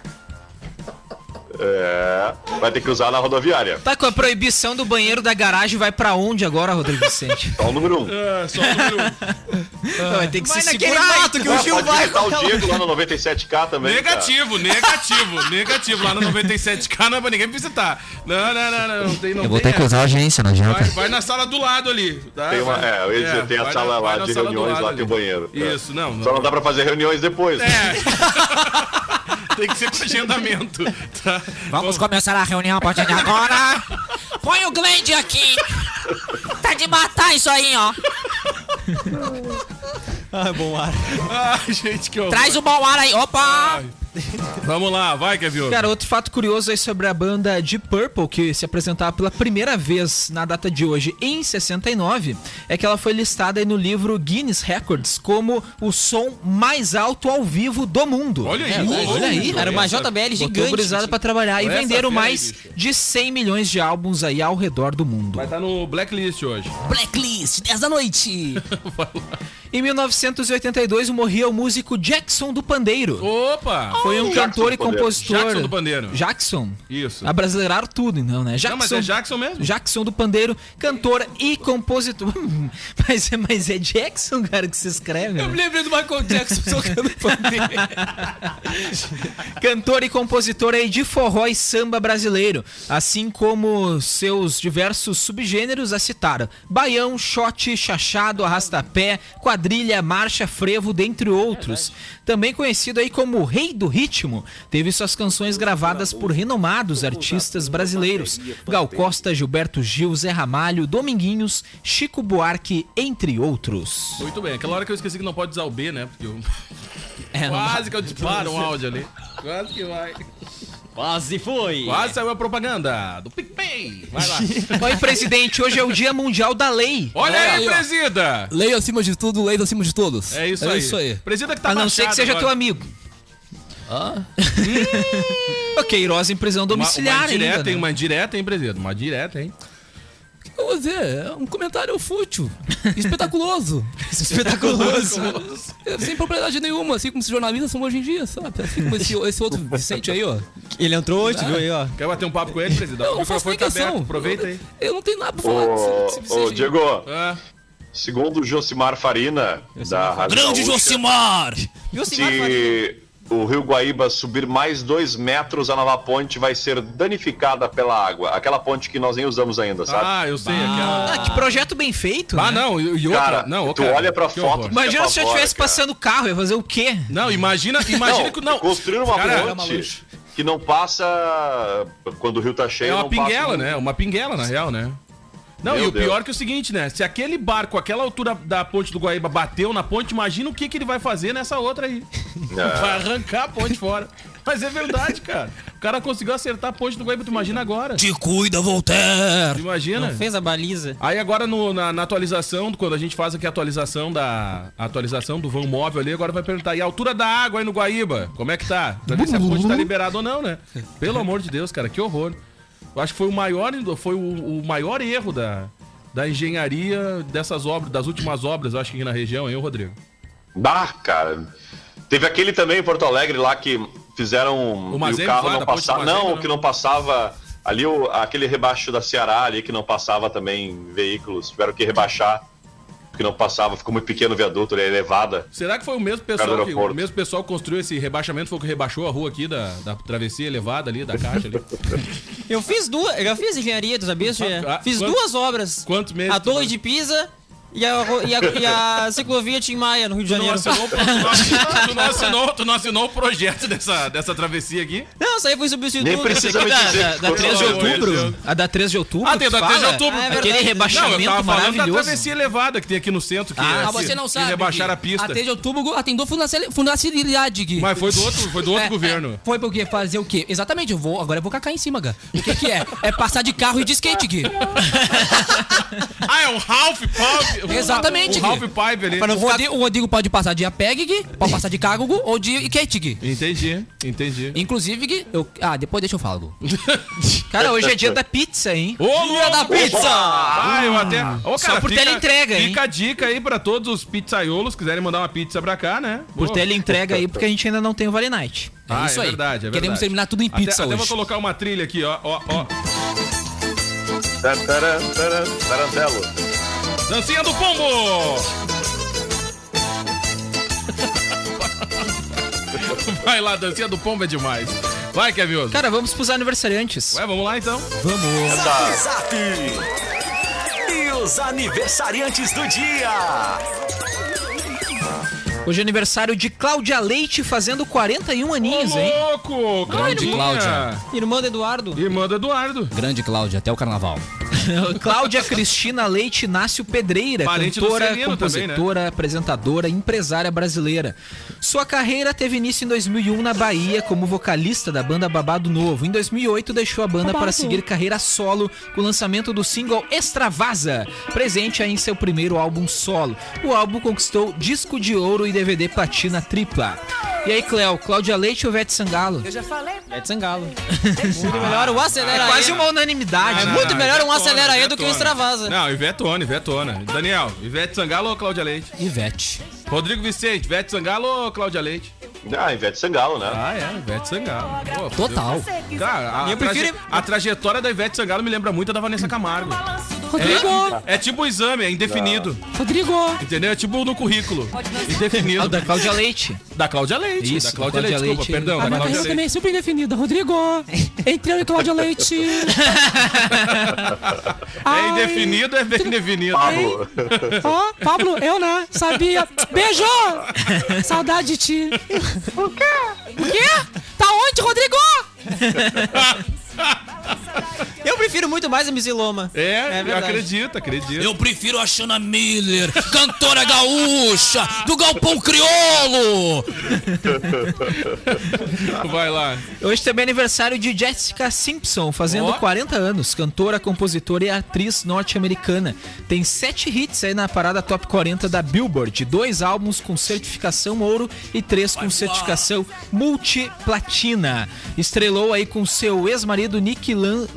É. Vai ter que usar na rodoviária. Tá com a proibição do banheiro da garagem vai pra onde agora, Rodrigo Vicente? Só o número um. É, só o número um. Vai ter que Vai se naquele segurar. mato que o Gil pode vai. visitar o Diego lá no 97K também. cara. Negativo, negativo, negativo. Lá no 97K não é pra ninguém visitar. Não, não, não, não. não tem, não Eu vou ter que usar a agência, não adianta. Vai, vai na sala do lado ali. Tá? Tem uma, é, eu ia dizer, É, tem a vai sala na- vai lá de sala reuniões lá, tem o ali. banheiro. É. Isso, não. não. Só não dá pra fazer reuniões depois. né? É. Tem que ser com agendamento. Tá? Vamos começar a reunião a partir de agora. Põe o Glende aqui. Tá de matar isso aí, ó. Ah, bom ar. Ai, gente, que horror. Traz o bom ar aí. Opa! Vamos lá, vai, Kevin. Cara, outro fato curioso aí sobre a banda Deep Purple, que se apresentava pela primeira vez na data de hoje, em 69, é que ela foi listada aí no livro Guinness Records como o som mais alto ao vivo do mundo. Olha aí, É, olha aí. Era uma JBL gigante. pra trabalhar e venderam aí, mais bicho. de 100 milhões de álbuns aí ao redor do mundo. Vai estar no Blacklist hoje. Blacklist, 10 da noite. Em 1982 morria o músico Jackson do Pandeiro. Opa! Foi um Jackson cantor e compositor. Jackson do Pandeiro. Jackson. Isso. Abrasileiraram tudo, então, né? Jackson, Não, mas é Jackson mesmo. Jackson do Pandeiro, cantor e compositor. mas, é- mas é Jackson, cara, que se escreve. Eu né? me lembrei do Michael Jackson tocando pandeiro. Cantor e compositor aí de forró e samba brasileiro, assim como seus diversos subgêneros a citaram: baião, shot, chachado, arrastapé, quadrilha, marcha, frevo, dentre outros. Também conhecido aí como o Rei do Ritmo, teve suas canções gravadas por renomados artistas brasileiros: Gal Costa, Gilberto Gil, Zé Ramalho, Dominguinhos, Chico Buarque, entre outros. Muito bem, aquela hora que eu esqueci que não pode usar o B, né? Porque eu... É, não- Quase que eu disparo um áudio ali. Quase que vai. Quase foi. Quase saiu a propaganda do PicPay. Vai lá. Oi, presidente, hoje é o Dia Mundial da Lei. Olha aí, Aí, ó. presida! Lei acima de tudo, lei acima de todos. É isso é aí. Isso aí. Presida que tá A não ser que seja agora. teu amigo. Ah, O Queiroz em prisão Uma, domiciliar uma direta, ainda, hein? né? Uma direta, hein, presida? Uma direta, hein? Que eu vou dizer? É um comentário fútil. Espetaculoso. Espetaculoso. É, Sem propriedade nenhuma, assim como os jornalistas são hoje em dia, sabe? Assim como esse, esse outro Vicente aí, ó. Ele entrou hoje, viu aí, ó. Quer bater um papo com ele, presida? Não, o microfone tá aberto, aproveita aí. Eu não tenho nada pra falar desse, Ô, desse ô. Diego, Ah, segundo o Josimar Farina, da Rádio Grande Gaúcha, Josimar! Viu, Simar Faria? se o Rio Guaíba subir mais dois metros, a nova ponte vai ser danificada pela água. Aquela ponte que nós nem usamos ainda, sabe? ah, eu sei, aquela. Ah, que projeto bem feito. Ah, né? não, e, outra. Cara, não, tu cara, olha pra que foto. Imagina se já apavora, estivesse passando carro, ia fazer o quê? Não, imagina, imagina Não, que. Não, construir uma Cara, ponte que não passa quando o rio tá cheio. É uma pinguela, né? Uma pinguela, na real, né? Não, Meu e o Deus. pior que é o seguinte, né? Se aquele barco, aquela altura da ponte do Guaíba bateu na ponte, imagina o que, que ele vai fazer nessa outra aí. É. Vai arrancar a ponte fora. Mas é verdade, cara. O cara conseguiu acertar a ponte do Guaíba, tu imagina agora. Te cuida, Tu Voltaire! imagina? Não fez a baliza. Aí agora no- na, na atualização, quando a gente faz aqui a atualização da a atualização do vão móvel ali, agora vai perguntar, e a altura da água aí no Guaíba? Como é que tá? Pra ver se a ponte tá liberada ou não, né? Pelo amor de Deus, cara, que horror. Eu acho que foi o maior, foi o, o maior erro da, da engenharia dessas obras, das últimas obras, eu acho que aqui na região, hein, Rodrigo? Bah, cara. Teve aquele também em Porto Alegre lá que fizeram O o carro lá, não passava. Mazembe, Não, não? o que não passava. Ali o, aquele rebaixo da Ceará ali que não passava também veículos. Tiveram que rebaixar. Que não passava, ficou muito pequeno o viaduto, ele é elevada. Será que foi o mesmo pessoal que, o mesmo pessoal construiu esse rebaixamento, foi o que rebaixou a rua aqui da, da travessia elevada ali, da caixa ali? Eu fiz duas. Eu já fiz engenharia, tu sabia? Gê? Ah, Fiz quanto- duas obras. Quantos meses? A Torre de Pisa e a, e a, e a ciclovia Tim Maia, no Rio de Janeiro. tu, não assinou, tu, não assinou, tu não assinou o projeto dessa, dessa travessia aqui? Não, isso aí foi substituto. Nem precisa me Da, dizer. da, da foi 3 de outubro? A da 3 de outubro? Ah, tem da 3 de outubro. Ah, é Aquele verdade. Não, eu rebaixamento tava falando da maravilhoso. travessia elevada que tem aqui no centro. Que, Ah, é- você não que sabe. rebaixaram a pista. Até de outubro atendeu fundacionalidade. Gui. Mas foi do outro, foi do outro É, governo. é, foi porque fazer o quê? Exatamente, eu vou, agora eu vou cacar em cima, Gá. O que que é? É passar de carro e de skate, Gui. Ah, é um Ralph Pipe. Exatamente, O Ralph Gui. Pipe ali. o, Rodrigo, o Rodrigo pode passar de APEG, Gui, pode passar de cargo ou de Gui. Entendi, entendi. Inclusive, Gui, eu... Ah, depois deixa eu falar. Cara, hoje é dia da pizza, hein? Ô, Dia da pizza! Ah, eu até. Ô, Só por teleentrega, hein? Fica a dica aí pra todos os pizzaiolos quiserem mandar uma pizza pra cá, né? Por Pô. tele entrega aí, porque a gente ainda não tem o Vale Night. Ah, isso é aí. verdade, é verdade. Queremos terminar tudo em Até- pizza até, hoje. vou colocar uma trilha aqui, ó, ó, ó. Taran, taran, Tarantelo. Dancinha do pombo! Vai lá, dancinha do pombo é demais. Vai, Kevin Cara, vamos pros aniversariantes. Ué, vamos lá então. Zap Zap! E os aniversariantes do dia! Hoje é aniversário de Cláudia Leite, fazendo 41 aninhos, Ô, hein? louco! Grande. Cláudia. Irmã do Eduardo. Irmã do Eduardo. Grande Cláudia, até o carnaval. Cláudia Cristina Leite Inácio Pedreira, Parente cantora, Celino também, né? compositora, apresentadora, empresária brasileira. Sua carreira teve início em 2001 na Bahia como vocalista da banda Babado Novo. Em 2008 deixou a banda para seguir carreira solo com o lançamento do single Extravasa, presente aí em seu primeiro álbum solo. O álbum conquistou disco de ouro e DVD platina tripla. E aí, Cléo, Cláudia Leite ou Vete Sangalo? É de Sangalo. muito melhor o Acelera Quase aí. uma unanimidade. É né? muito melhor um acelera aí do que um extravasa. Não, Ivetona, Ivetona. Daniel, Ivete Sangalo ou Cláudia Leite? Ivete. Rodrigo Vicente, Ivete Sangalo ou Cláudia Leite? Ah, Ivete Sangalo, né? Ah, é, Ivete Sangalo. Pô, Total. Cara, a, Eu prefiro- traje- a trajetória da Ivete Sangalo me lembra muito da Vanessa Camargo. Rodrigo! É tipo um exame, é indefinido. Rodrigo! Entendeu? É tipo no currículo. Indefinido. Ah, da Cláudia Leite. Da Cláudia Leite. Isso, da Cláudia, da Cláudia Leite, desculpa, Leite. perdão. A da minha carreira Leite. também é super indefinida. Rodrigo! Entre eu e Cláudia Leite. É indefinido, é bem definido. Pablo. Ó, Pablo, eu né? Sabia. Beijo! Saudade de ti. O quê? O quê? Tá onde, Rodrigo? Eu prefiro muito mais a MC Loma. É, verdade. acredita, acredita. Eu prefiro a Shana Miller, cantora gaúcha, do Galpão Criolo. Vai lá. Hoje também é aniversário de Jessica Simpson, fazendo Ó. 40 anos. Cantora, compositora e atriz norte-americana. Tem sete hits aí na parada top 40 da Billboard. Dois álbuns com certificação ouro e três com certificação multiplatina. Estrelou aí com seu ex-marido Nick Lan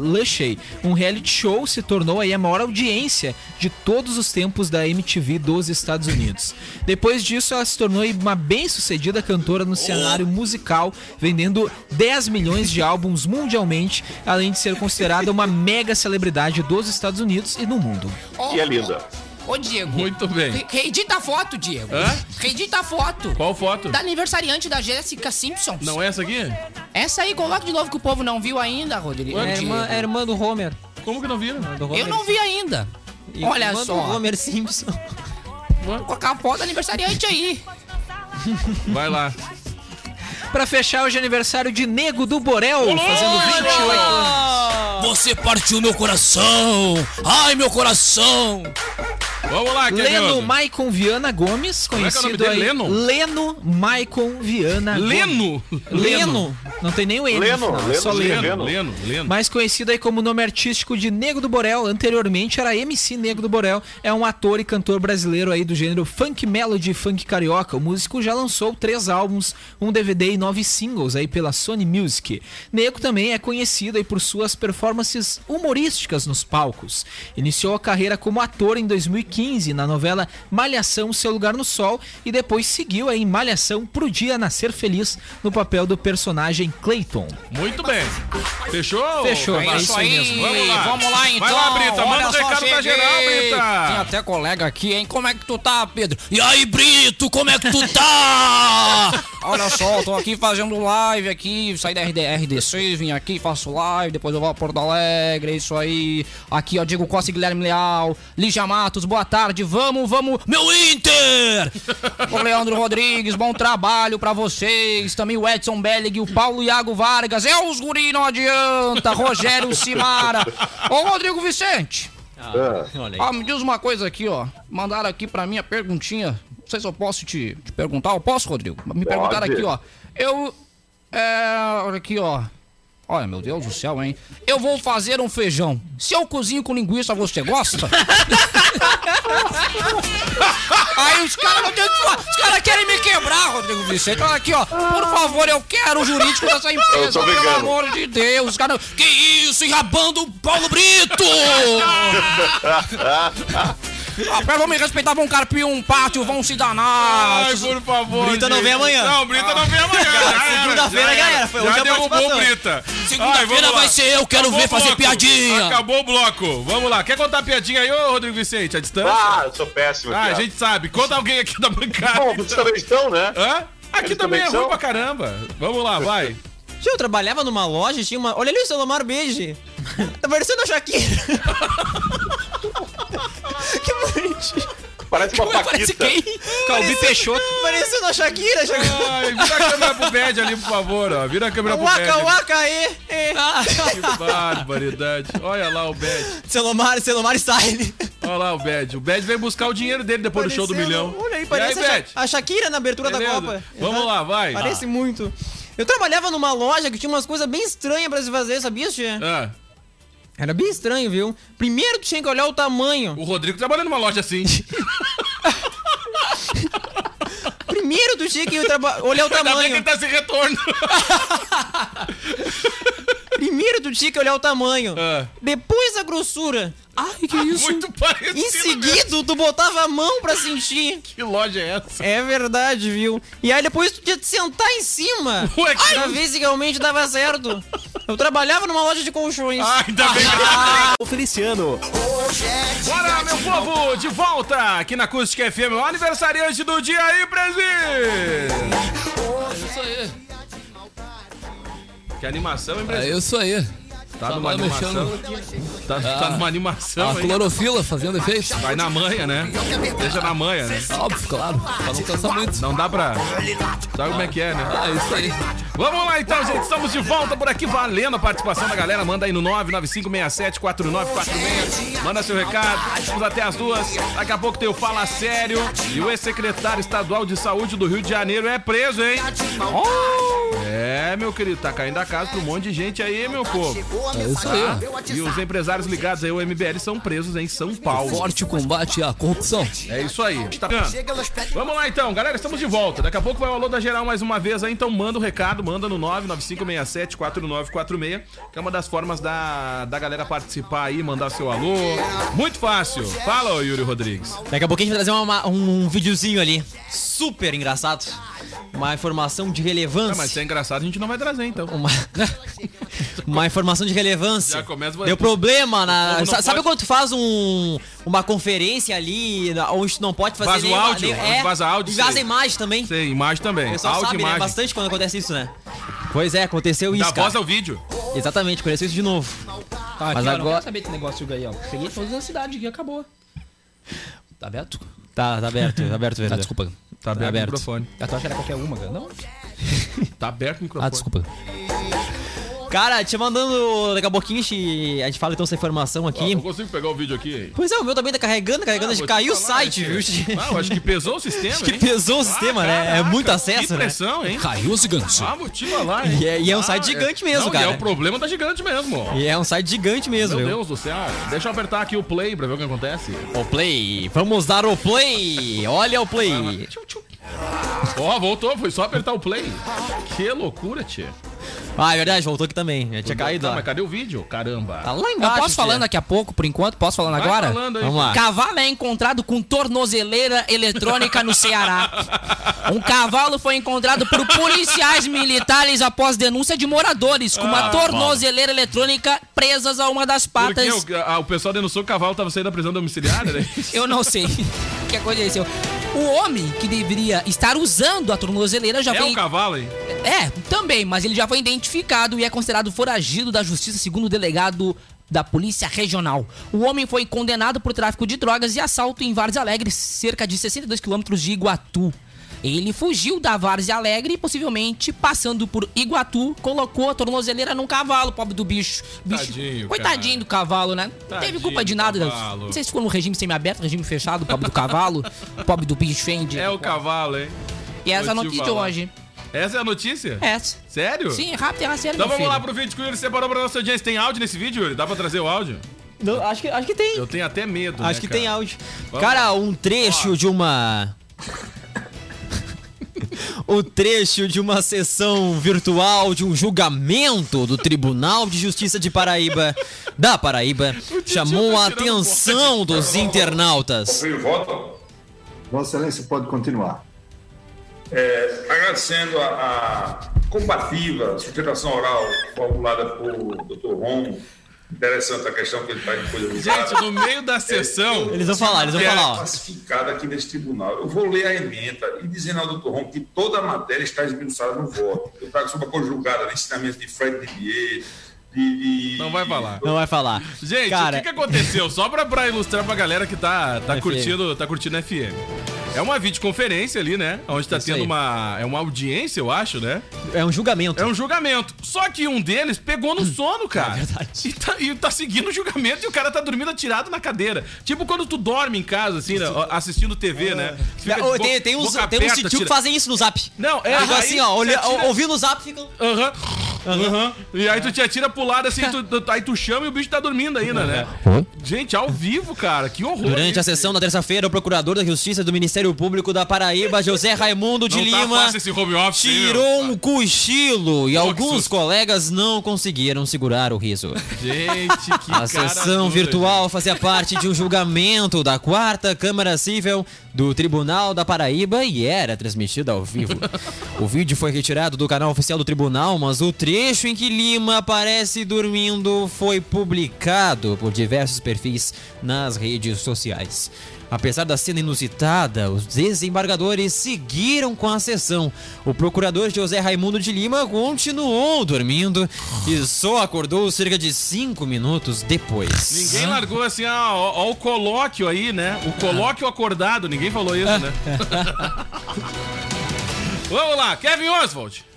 Um reality show se tornou aí a maior audiência de todos os tempos da MTV dos Estados Unidos. Depois disso, ela se tornou uma bem-sucedida cantora no cenário musical, vendendo 10 milhões de álbuns mundialmente, além de ser considerada uma mega celebridade dos Estados Unidos e no mundo. E é linda. Ô, Diego. Muito bem. re- Reedita a foto, Diego. Hã? Reedita a foto. Qual foto? Da aniversariante da Jessica Simpson. Não é essa aqui? Essa aí, coloca de novo que o povo não viu ainda, Rodrigo. É irmã, é irmã do Homer. Como que não viram? Do Eu não vi ainda. E Olha irmã do só. Homer Simpson. Vou colocar a foto da aniversariante aí. Vai lá. Pra fechar, hoje é aniversário de Nego do Borel, fazendo 28 anos. Você partiu meu coração. Ai, meu coração. Vamos lá, Leno Kevin. Maicon Viana Gomes, é que é o conhecido nome dele? aí. Leno? Leno Maicon Viana Gomes. Leno? Leno. Não tem nem o N. no Leno, final, é Leno só Leno. Leno, Leno, Leno. Mais conhecido aí como nome artístico de Nego do Borel, anteriormente era MC Nego do Borel, é um ator e cantor brasileiro aí do gênero funk melody e funk carioca. O músico já lançou três álbuns, um DVD e nove singles aí pela Sony Music. Nego também é conhecido aí por suas performances humorísticas nos palcos. Iniciou a carreira como ator em 2015 na novela Malhação Seu Lugar no Sol e depois seguiu aí em Malhação Pro Dia Nascer Feliz no papel do personagem Clayton. Muito bem. Fechou? Fechou, é isso aí mesmo. Vamos lá. Vamos lá, então. Vai lá, Brita. Manda Olha o só, recado pra cheguei. geral, Tem Brita. até colega aqui, hein? Como é que tu tá, Pedro? E aí, Brito, como é que tu tá? Olha só, tô aqui fazendo live aqui, saí da RD, RD6, vim aqui, faço live, depois eu vou a Porto Alegre, é isso aí. Aqui, ó, Diego Costa e Guilherme Leal, Lígia Matos, boa tarde, vamos, vamos. Meu Inter! O Leandro Rodrigues, bom trabalho pra vocês. Também o Edson Bellig, o Paulo Iago Vargas, é os guri, não adianta. Rogério Simara. Ô, Rodrigo Vicente. Ó, me diz uma coisa aqui, ó. Mandaram aqui pra mim a perguntinha. Não sei se eu posso te, te perguntar. Eu posso, Rodrigo? Me perguntaram aqui, ó. Eu. É. Olha aqui, ó. Olha, meu Deus do céu, hein? Eu vou fazer um feijão. Se eu cozinho com linguiça, você gosta? Aí os caras não tem que falar. Os caras querem me quebrar, Rodrigo Vicente. Olha aqui, ó. Por favor, eu quero o jurídico dessa empresa, pelo amor de Deus. Os caras. Que isso, enrabando o Paulo Brito! Ah, pera, vão me respeitar, vão carpir um pátio, vão se danar. Ai, por favor. Brita não gente. vem amanhã. Não, Brita não vem amanhã. Já Segunda-feira já era, foi Já hoje a derrubou o participação. Brita. Segunda-feira vamos vai ser eu, quero Acabou ver fazer piadinha. Acabou o bloco. Vamos lá. Quer contar a piadinha aí, ô Rodrigo Vicente, à distância? Ah, eu sou péssimo. Ah, a gente sabe. Conta alguém aqui da bancada. Bom, vocês também estão, né? Hã? Aqui Eles também é também ruim são? pra caramba. Vamos lá, vai. Tio, eu trabalhava numa loja e tinha uma. Olha ali o Salomar Beige. Tá parecendo a Shakira. que bonitinho. Parece uma Parece paquita. quem? Calbi Peixoto. Parecendo a Shakira, Shakira. Ai, vira a câmera pro Bad ali, por favor, ó. Vira a câmera pro Bad. Waka, waka, e, e. Que barbaridade. Olha lá o Bad. Celomar, Celomar Style. Olha lá o Bad. O Bad veio buscar o dinheiro dele depois do show do milhão. Olha aí, e parece aí, a, Bad? a Shakira na abertura da Beleza? Copa. Vamos Exato. lá, vai. Parece muito. Eu trabalhava numa loja que tinha umas coisas bem estranhas pra se fazer, sabia, Tia? Ah, Era bem estranho, viu? Primeiro tu tinha que olhar o tamanho. o Rodrigo trabalha numa loja assim. Primeiro tu tinha que olhar o Ainda bem que tamanho. ele tá sem retorno. Primeiro tu tinha que olhar o tamanho. Ah. Depois a grossura. Ai, que isso? Muito parecido. Em seguida, tu botava a mão pra sentir. Que loja é essa? É verdade, viu? E aí depois tu tinha que sentar em cima. Ué, que- Pra ver se realmente dava certo. Eu trabalhava numa loja de colchões. Ah, ainda bem O Feliciano, Bora, meu povo, de volta aqui na Acústica FM, o aniversariante do dia aí, presente! É isso aí. Que animação, hein, É presente? isso aí. Tá Só numa animação. mexendo. Tá, tá numa animação, A hein? clorofila fazendo efeito. Vai na manha, né? Deixa na manha, né? Óbvio, claro. Pra não cansar muito. Não dá pra. Sabe como é que é, né? Ah, isso aí. Vamos lá então, gente. Estamos de volta por aqui, valendo a participação da galera. Manda aí no 995674946. Manda seu recado. Vamos até as duas. Daqui a pouco tem o Fala Sério. E o ex-secretário estadual de saúde do Rio de Janeiro é preso, hein? É, meu querido, tá caindo a casa pra um monte de gente aí, meu povo. É isso aí. E os empresários ligados aí ao MBL são presos em São Paulo. Forte combate à corrupção. É isso aí. Tá? Vamos lá então, galera, estamos de volta. Daqui a pouco vai o alô da geral mais uma vez aí, então manda o recado, manda no 995674946, que é uma das formas da, da galera participar aí, mandar seu alô. Muito fácil. Fala, ô Yuri Rodrigues. Daqui a pouquinho a gente vai trazer uma- um videozinho ali. Super engraçado. Uma informação de relevância. mas se é engraçado, a gente não vai trazer então. Uma... uma informação de relevância. Já começa- Deu problema na. O não Sabe pode- quando tu faz um, uma conferência ali na- onde tu não pode fazer Vaza o áudio, nem- onde vaza áudio, E vaza sei. imagem também. Sei, imagem também. O pessoal Áudio sabe, né? Bastante quando acontece isso, né? Pois é, aconteceu Da isso, cara. voz ao vídeo. Exatamente, aconteceu isso de novo. Tá, Mas aqui, ó, não agora- quero saber desse negócio aí, ó. Cheguei todas as cidades aqui, acabou. Tá aberto? Tá, tá aberto, tá aberto, Ah, vereador. desculpa. Tá aberto, aberto. o microfone. Eu tô achando que era qualquer uma, cara. Não? Tá aberto o microfone. Ah, desculpa. Cara, te mandando daqui a pouquinho, a gente a gente fala então essa informação aqui. não consigo pegar o vídeo aqui. Pois é, o meu também tá carregando, carregando, Ah, caiu o falar, site, hein, viu? Ah, eu acho que pesou o sistema, Acho que hein? pesou o sistema, né? É muito acesso, que né? pressão, hein? Caiu gigante. Ah, vou te falar, hein? E é- e é um Ah, site gigante mesmo, não, cara. E é o problema da gigante mesmo. E é um site gigante mesmo, Meu viu? Deus do céu. Deixa eu apertar aqui o play pra ver o que acontece. O play, vamos dar o play. Olha o play. Ó, voltou, foi só apertar o play. Que loucura, tia. Ah, é verdade, voltou aqui também. Já tinha caído mas cadê o vídeo? Caramba. Tá lá Eu embaixo. posso falando tia. daqui a pouco, por enquanto? Posso falando Vai agora? falando aí. Vamos lá. Cavalo é encontrado com tornozeleira eletrônica no Ceará. Um cavalo foi encontrado por policiais militares após denúncia de moradores com uma tornozeleira eletrônica presas a uma das Porque patas. o, a- o pessoal denunciou que o cavalo tava saindo da prisão domiciliar, né? Eu não sei o que aconteceu. O homem que deveria estar usando a tornozeleira já É foi. um cavalo, hein? É, também, mas ele já foi identificado e é considerado foragido da justiça, segundo o delegado da Polícia Regional. O homem foi condenado por tráfico de drogas e assalto em Várzea Alegre, cerca de 62 quilômetros de Iguatu. Ele fugiu da Várzea Alegre e, possivelmente, passando por Iguatu, colocou a tornozeleira num cavalo, pobre do bicho. bicho Tadinho, coitadinho cara. do cavalo, né? Não teve culpa de nada. cavalo. Não sei se ficou no regime semiaberto, regime fechado, pobre do cavalo, pobre do bicho fende. É o cavalo, hein? E essa é a notícia de hoje. Essa é a notícia? Essa. Sério? Sim, é rápido, é uma série, Então vamos lá filho. pro vídeo que o Yuri separou pra nossa audiência. Tem áudio nesse vídeo, Yuri? Dá pra trazer o áudio? Não, acho, que, acho que tem. Eu tenho até medo, Acho né, que cara? tem áudio. Vamos Cara, lá. um trecho de uma. o trecho de uma sessão virtual de um julgamento do Tribunal de Justiça de Paraíba, da Paraíba, chamou a tá tirando atenção dos internautas. Vossa Excelência pode continuar. É, agradecendo a, a combativa sustentação oral formulada por Dr. Ron. Interessante a questão que ele está em coisa Gente, no meio da sessão. Eles vão falar, eles vão é falar, ó. classificada aqui nesse tribunal. Eu vou ler a emenda e dizendo ao doutor Ron que toda a matéria está esmiuçada no voto. Eu trago sobre a conjugada, de ensinamento de Fred Didier, de, de... Não vai falar. Não vai falar. Gente, Cara- o que, que aconteceu? Só pra, pra ilustrar pra galera que tá, tá, FM. curtindo, tá curtindo FM. É uma videoconferência ali, né? Onde tá Isso tendo aí. uma. É uma audiência, eu acho, né? É um julgamento. É um julgamento. Só que um deles pegou no sono, cara. É verdade. E tá, e tá seguindo o julgamento e o cara tá dormindo atirado na cadeira. Tipo quando tu dorme em casa, assim, né? assistindo TV, né? Fica Ô, bo- tem, tem uns, tem uns tio que fazem isso no zap. Não, é. Ficam aí assim, ó, olha, atira- ouvindo no zap, ficam. Aham. Aham. E aí tu te atira pro lado assim, tu- tu- aí tu chama e o bicho tá dormindo ainda, né? Gente, ao vivo, cara, que horror. Durante a isso. sessão da terça-feira, o procurador da Justiça do Ministério Público da Paraíba, José Raimundo de Não tá Lima, fácil esse home office, hein, tirou um cochilo e Pô, alguns colegas não conseguiram segurar o riso. Gente, que A cara sessão dura, virtual fazia parte de um julgamento da quarta Câmara Civil do Tribunal da Paraíba e era transmitida ao vivo. O vídeo foi retirado do canal oficial do tribunal, mas o trecho em que Lima aparece dormindo foi publicado por diversos perfis nas redes sociais. Apesar da cena inusitada, os desembargadores seguiram com a sessão. O procurador José Raimundo de Lima continuou dormindo e só acordou cerca de cinco minutos depois. Ninguém largou assim, ah, ó, ó o colóquio aí, né? O colóquio acordado, ninguém falou isso, né? Vamos lá, Kevin Oswald.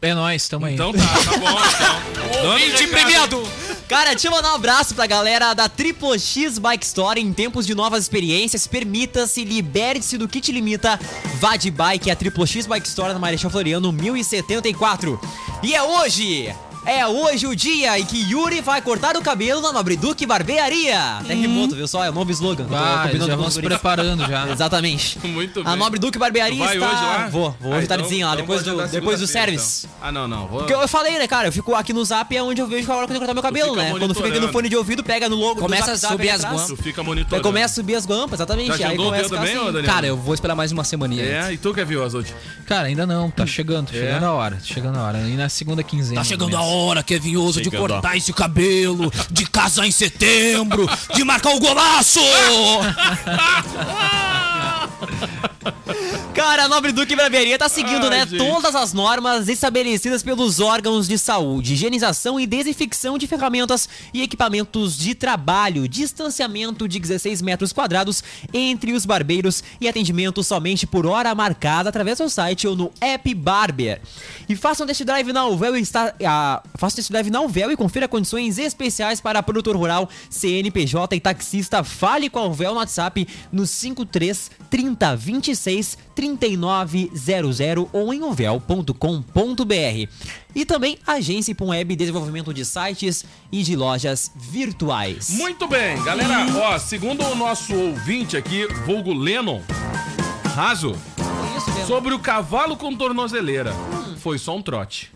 É nóis, tamo aí. Então tá, tá bom, então. Ouvinte premiado! Cara, deixa eu mandar um abraço pra galera da Triple X Bike Store. Em tempos de novas experiências, permita-se, liberte-se do que te limita. Vá de bike, a Triple X Bike Store na Marechal Floriano 1074. E é hoje! É hoje o dia em que Yuri vai cortar o cabelo na Nobre Duque Barbearia. Até remoto, viu só? É o novo slogan. que Ah, já com vão os se preparando já. Exatamente. Muito A bem. Nobre Duque Barbearia vai está... hoje lá? Vou, vou Ah, hoje então- tardezinho lá, então depois do, depois do service. então. Ah, não, não. Vou... Porque eu falei, né, cara? Eu fico aqui no zap é onde eu vejo a hora que eu tenho que cortar meu cabelo, né? Quando fica aqui no fone de ouvido, pega no logo Começa do a subir as guampas. Fica monitorando. começa a subir as guampas, exatamente. Já aí agendou o a também, assim. Daniel? Cara, eu vou esperar mais uma semaninha. É, e tu, Kevin Oswald? Cara, ainda não, tá chegando, tá É? chegando a hora, tá chegando a hora. E na segunda quinzena. Tá do chegando a mês. Hora, Kevin Oso, de Chegando a- cortar esse cabelo, de casar em setembro, de marcar o golaço! Cara, a Nobre Duque Barbearia tá seguindo, né, gente. todas as normas estabelecidas pelos órgãos de saúde, higienização e desinfecção de ferramentas e equipamentos de trabalho, distanciamento de 16 metros quadrados entre os barbeiros e atendimento somente por hora marcada através do site ou no app Barber. E faça um test drive na Uvel e está, ah, faça um test drive na Uvel e confira condições especiais para produtor rural, CNPJ e taxista. Fale com a Uvel no WhatsApp no 53 30 26 3900 ou em uvel.com.br. E também Agência Web Desenvolvimento de Sites e de Lojas Virtuais. Muito bem, galera. Ó, segundo o nosso ouvinte aqui, vulgo Lennon, raso, sobre o cavalo com tornozeleira. Foi só um trote.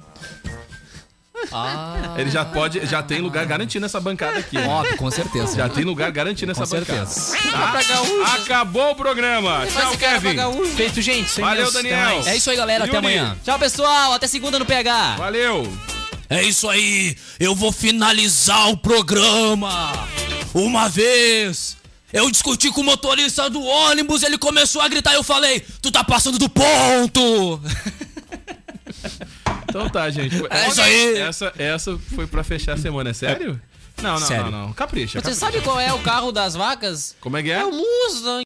Ah, Ele já pode, já tem lugar garantido nessa bancada aqui. óbvio, com certeza. Já tem lugar garantido nessa Com bancada. certeza. Tá? Acabou o programa. Tchau, Kevin. Feito, gente. sem Valeu, Daniel. É isso aí, galera. Até amanhã. Tchau, pessoal. Até segunda no PH. Valeu. É isso aí, eu vou finalizar o programa. Uma vez, eu discuti com o motorista do ônibus, ele começou a gritar e eu falei: Tu tá passando do ponto! Então tá, gente. É isso aí. Essa, essa foi pra fechar a semana, é sério? Não, não, Sério. não, não. Capricha. Você capricha. sabe qual é o carro das vacas? Como é que é? É o Mustang.